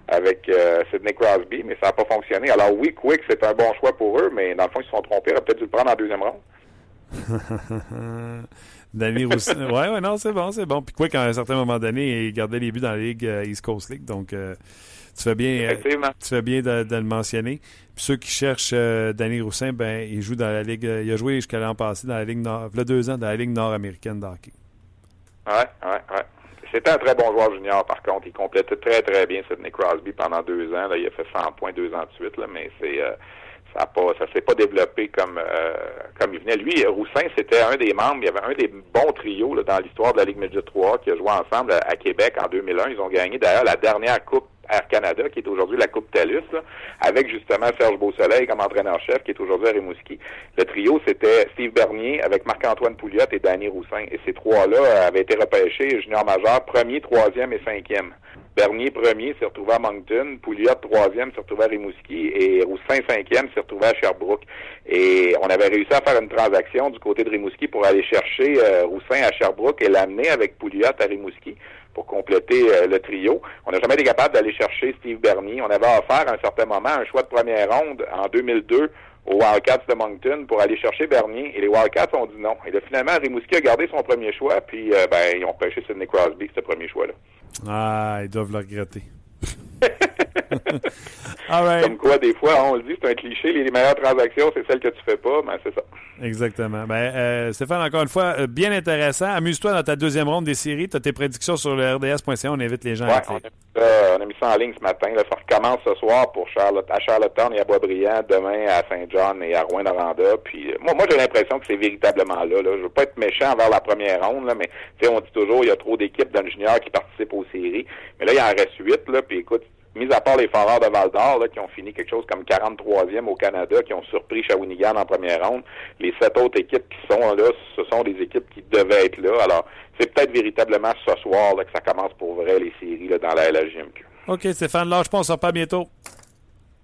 avec euh, Sidney Crosby, mais ça n'a pas fonctionné. Alors oui, Quick, c'est un bon choix pour eux, mais dans le fond, ils se sont trompés. Ils auraient peut-être dû le prendre en deuxième ronde. Danny Roussin. ouais, ouais, non, c'est bon, c'est bon. Puis quoi qu'à un certain moment donné, il gardait les buts dans la Ligue euh, East Coast League. Donc, tu fais bien, euh, tu fais bien de, le mentionner. Puis ceux qui cherchent Danny Roussin, ben, il joue dans la Ligue. il a joué jusqu'à l'an passé dans la Ligue Nord, il a deux ans dans la Ligue nord-américaine de hockey. Ouais, ouais, ouais. C'était un très bon joueur junior, par contre. Il complétait très, très bien Sidney Crosby pendant deux ans. Là, il a fait 100 points deux ans de suite, là, mais c'est ça ne s'est pas développé comme euh, comme il venait. Lui, Roussin, c'était un des membres, il y avait un des bons trios là, dans l'histoire de la Ligue Média 3 qui a joué ensemble à, Québec en 2001. Ils ont gagné d'ailleurs la dernière Coupe Air Canada, qui est aujourd'hui la Coupe TELUS, avec justement Serge Beausoleil comme entraîneur-chef, qui est aujourd'hui à Rimouski. Le trio, c'était Steve Bernier avec Marc-Antoine Pouliot et Danny Roussin. Et ces trois-là avaient été repêchés junior majeur, premier, troisième et cinquième. Bernier premier s'est retrouvé à Moncton, Pouliot troisième s'est retrouvé à Rimouski et Roussin cinquième s'est retrouvé à Sherbrooke. Et on avait réussi à faire une transaction du côté de Rimouski pour aller chercher euh, Roussin à Sherbrooke et l'amener avec Pouliot à Rimouski pour compléter euh, le trio. On n'a jamais été capable d'aller chercher Steve Bernier. On avait offert à un certain moment un choix de première ronde en 2002 aux Wildcats de Moncton pour aller chercher Bernier. Et les Wildcats ont dit non. Et là, finalement, Rimouski a gardé son premier choix, puis euh, ben, ils ont pêché Sidney Crosby, ce premier choix-là. Ah, ils doivent le regretter. Comme quoi, des fois, on le dit, c'est un cliché, les meilleures transactions, c'est celles que tu fais pas, mais c'est ça. Exactement. Ben, euh, Stéphane, encore une fois, euh, bien intéressant. Amuse-toi dans ta deuxième ronde des séries. Tu as tes prédictions sur le RDS.ca. On invite les gens à on, on a mis ça en ligne ce matin. Ça recommence ce soir pour Charlotte, à Charlottetown et à Boisbriand, demain à Saint-John et à Rouen-Noranda. Puis, euh, moi, moi j'ai l'impression que c'est véritablement là, là. Je veux pas être méchant envers la première ronde, là, mais on dit toujours il y a trop d'équipes d'ingénieurs qui participent aux séries. Mais là, il en reste huit. Là, puis écoute, mis à part les Foreurs de Val d'Or, qui ont fini quelque chose comme 43e au Canada, qui ont surpris Shawinigan en première ronde, les sept autres équipes qui sont là, ce sont des équipes qui devaient être là. Alors, c'est peut-être véritablement ce soir là, que ça commence pour vrai les séries là, dans la LHJMQ. OK, Stéphane, là, je pense qu'on pas bientôt.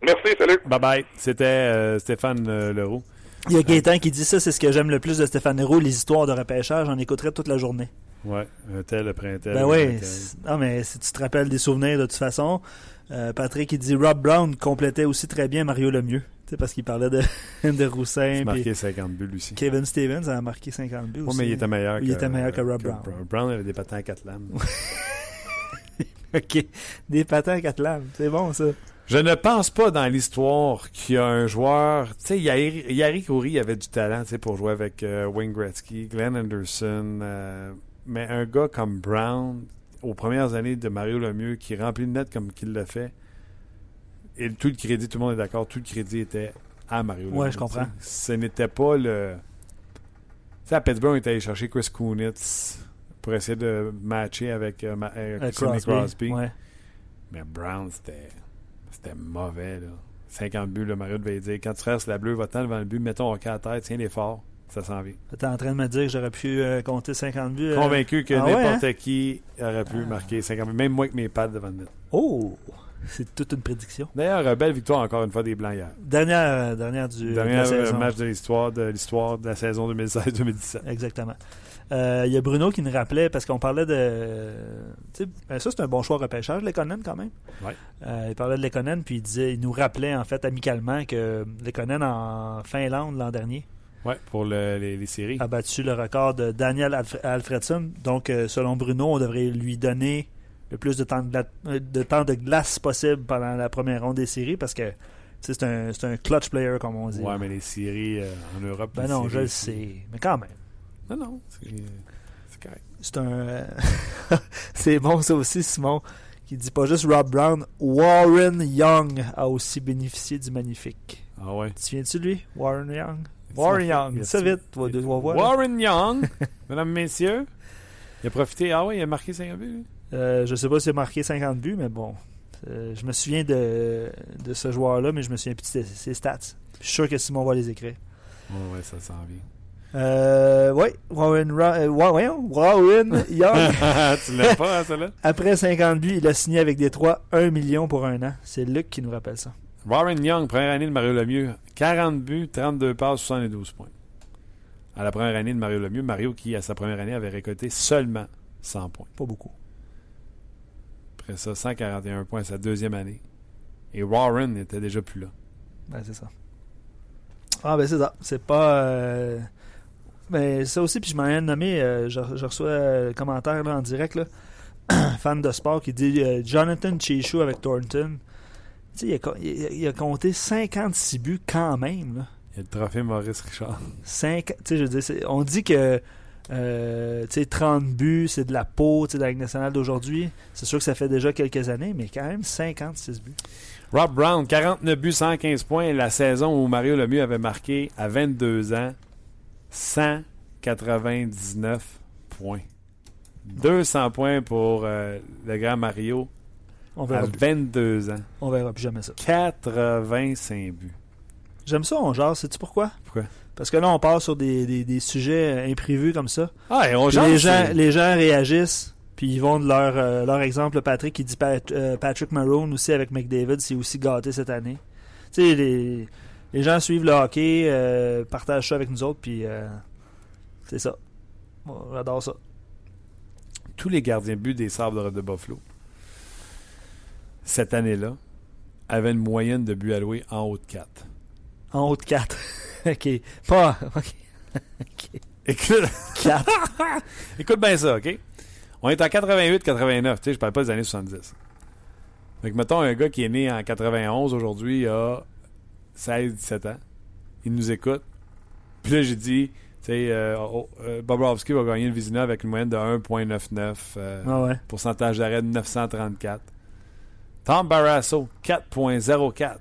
Merci, salut. Bye bye. C'était euh, Stéphane euh, Leroux. Il y a Gaétan qui dit ça, c'est ce que j'aime le plus de Stéphane Leroux, les histoires de repêchage. J'en écouterai toute la journée. Ouais, un tel après un tel. Ben oui. Non, mais si tu te rappelles des souvenirs de toute façon, euh, Patrick, il dit Rob Brown complétait aussi très bien Mario Lemieux. Parce qu'il parlait de, de Roussin. Il a marqué 50 buts aussi. Kevin Stevens a marqué 50 buts oui, aussi. mais il était meilleur, il que, était meilleur que, Rob Brown. Brown avait des patins à quatre lames. ok, des patins à quatre lames. C'est bon, ça. Je ne pense pas dans l'histoire qu'il y a un joueur. Tu sais, Yari Coury avait du talent pour jouer avec euh, Wayne Gretzky, Glenn Anderson. Euh, mais un gars comme Brown, aux premières années de Mario Lemieux, qui remplit le net comme qu'il l'a fait. Et tout le crédit, tout le monde est d'accord, tout le crédit était à Mario Lemieux. Ouais, je comprends. Ce n'était pas le. Tu sais, à Pittsburgh, on était allé chercher Chris Kunitz pour essayer de matcher avec euh, ma- euh, Euh, Crosby. Ouais. Mais Brown, c'était c'était mauvais. Là. 50 buts, le Mario devait dire quand tu restes la bleue, va-t'en devant le but, mettons hockey à terre, tiens les forts, ça s'en vient. T'es en train de me dire que j'aurais pu euh, compter 50 buts. euh? Convaincu que ah ouais, n'importe qui aurait pu marquer 50 buts, même moi avec mes pads devant le net. Oh! C'est toute une prédiction. D'ailleurs, euh, belle victoire encore une fois des Blancs hier. Dernière, dernière du Dernier de la saison. match de l'histoire de l'histoire de la saison 2016-2017. Exactement. Euh, Il y a Bruno qui nous rappelait, parce qu'on parlait de. tu ben ça, c'est un bon choix repêchage, Lekonen, quand même. Ouais. Euh, il parlait de Lekonen, puis il, disait, il nous rappelait, en fait, amicalement, que Lekonen, en Finlande, l'an dernier, Ouais, pour le- les, les séries. a battu le record de Daniel Alfre- Alfredson. Donc, euh, selon Bruno, on devrait lui donner le plus de temps de, euh, de temps de glace possible pendant la première ronde des séries, parce que c'est un, un clutch player, comme on dit. Ouais, mais les séries euh, en Europe. Ben non, je le sais. Mais quand même. Non, non, c'est correct. C'est un. c'est bon, ça aussi, Simon, qui dit pas juste Rob Brown. Warren Young a aussi bénéficié du magnifique. Ah ouais. Tu viens-tu de lui, Warren Young? Warren Young, ça vite, vas, tu vas voir. Warren Young, mesdames, messieurs. Il a profité. Ah ouais, il a marqué 50 buts. Euh, je sais pas s'il a marqué 50 buts, mais bon. Euh, je me souviens de, de ce joueur-là, mais je me souviens plus de ses, stats. Je suis sûr que Simon va les écrire. Ouais, ouais, ça s'en vient. Euh, ouais, Warren, Ra- euh, Warren Young. tu l'aimes pas, hein, celle-là? Après 50 buts, il a signé avec Détroit 1 million pour un an. C'est Luc qui nous rappelle ça. Warren Young, première année de Mario Lemieux. 40 buts, 32 passes, 72 points. À la première année de Mario Lemieux, Mario qui, à sa première année, avait récolté seulement 100 points. Pas beaucoup. Après ça, 141 points à sa deuxième année. Et Warren n'était déjà plus là. Ben, c'est ça. Ah, ben, c'est ça. C'est pas. euh, Mais ça aussi, puis je m'en ai nommé, euh, je, je reçois euh, le commentaire là, en direct, là. fan de sport, qui dit euh, Jonathan Chechou avec Thornton. Il a, il, compté 56 buts quand même. Là. Il y a le trophée Maurice Richard. Je veux dire, c'est- on dit que euh, tu sais, 30 buts, c'est de la peau de la Ligue nationale d'aujourd'hui. C'est sûr que ça fait déjà quelques années, mais quand même 56 buts. Rob Brown, 49 buts, 115 points. La saison où Mario Lemieux avait marqué à 22 ans 199 points. 200 points pour euh, le grand Mario On à verra, plus. 22 ans. on verra plus jamais ça. 85 buts. J'aime ça, on jase. Sais-tu pourquoi? Pourquoi? Parce que là, on part sur des, des, des sujets imprévus comme ça. Ah, et on jase, les, gens, c'est- les gens réagissent, puis ils vont de leur, euh, leur exemple. Patrick, qui dit Pat- euh, Patrick Maroon aussi avec McDavid, c'est aussi gâté cette année. Tu sais, les, les gens suivent le hockey, euh, partagent ça avec nous autres, puis c'est ça. Bon, J'adore ça. tous les gardiens de but des Sabres de Buffalo, cette année-là, avaient une moyenne de buts alloués en haut de 4. En haut de 4. OK. Pas. OK. OK. Écoute, 4. écoute bien ça, OK? On est en 88-89, tu sais, je parle pas des années 70. Fait que, mettons, un gars qui est né en 91 aujourd'hui a 16-17 ans. Il nous écoute. Puis là, j'ai dit, tu sais, euh, oh, euh, Bobrovski va gagner le Vizina avec une moyenne de 1,99. euh, Ah ouais. Pourcentage d'arrêt de 934. Tom Barrasso, 4.04.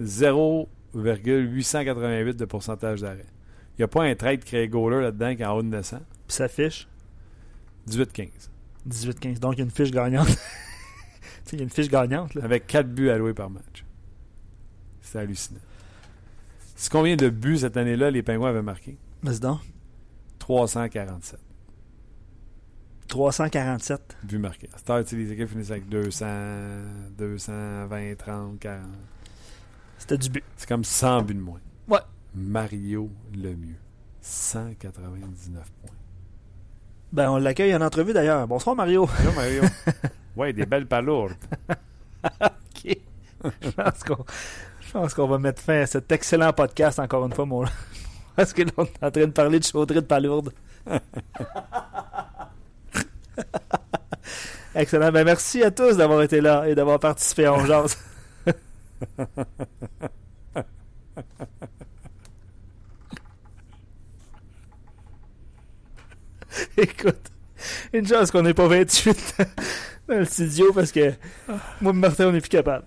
0,888 de pourcentage d'arrêt. Il n'y a pas un trade créé goaler là-dedans qui est en haut de 900. Puis ça fiche? 18-15. 18-15. Donc, il y a une fiche gagnante. il y a une fiche gagnante, là. Avec 4 buts alloués par match. C'est hallucinant. C'est combien de buts cette année-là les Pingouins avaient marqué? Vas-y donc. 347 347. buts marqués. À cette heure, les équipes finissent avec 200, 220, 30, 40. C'était du but. C'est comme 100 buts de moins. Ouais. Mario Lemieux. 199 points. Ben, on l'accueille en entrevue d'ailleurs. Bonsoir, Mario. Allô, Mario. ouais, des belles palourdes. OK. Je pense qu'on je pense qu'on va mettre fin à cet excellent podcast encore une fois, mon. Parce que là, on est en train de parler de chaudrée de palourde. Excellent. Ben, merci à tous d'avoir été là et d'avoir participé à On Jase. Écoute, Une chance qu'on n'est pas 28 dans le studio parce que moi et Martin, on n'est plus capable.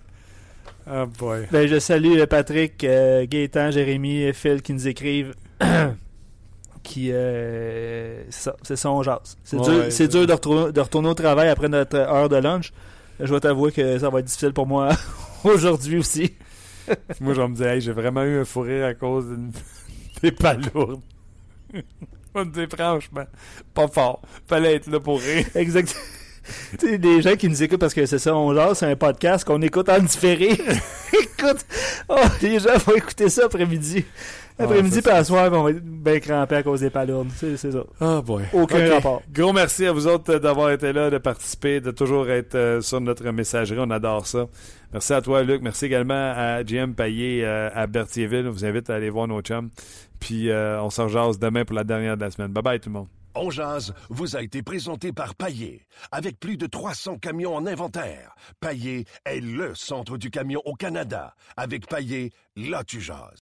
Ah boy. Ben, je salue Patrick, euh, Gaétan, Jérémy et Phil qui nous écrivent. qui. Euh, c'est ça, on jase. C'est Ouais, dur, ouais, c'est dur de, retourner, de retourner au travail après notre heure de lunch. Je dois t'avouer que ça va être difficile pour moi aujourd'hui aussi. Moi, je vais me dire, hey, j'ai vraiment eu un fou rire à cause d'une- des palourdes. Vais me dire, franchement, pas fort. Fallait être là pour rire. Exact. tu sais, des gens qui nous écoutent parce que c'est ça, on jase, c'est un podcast qu'on écoute en différé. Écoute, oh, les gens vont écouter ça après-midi. Après-midi, c'est puis à soir, on va être bien crampés à cause des palourdes. C'est c'est ça. Ah boy. Aucun rapport. Gros merci à vous autres d'avoir été là, de participer, de toujours être euh, sur notre messagerie. On adore ça. Merci à toi, Luc. Merci également à GM Payet euh, à Berthierville. On vous invite à aller voir nos chums. Puis euh, on se rejase demain pour la dernière de la semaine. Bye bye tout le monde. On jase vous a été présenté par Paillé. Avec plus de 300 camions en inventaire, Paillé est le centre du camion au Canada. Avec Paillé, là tu jases.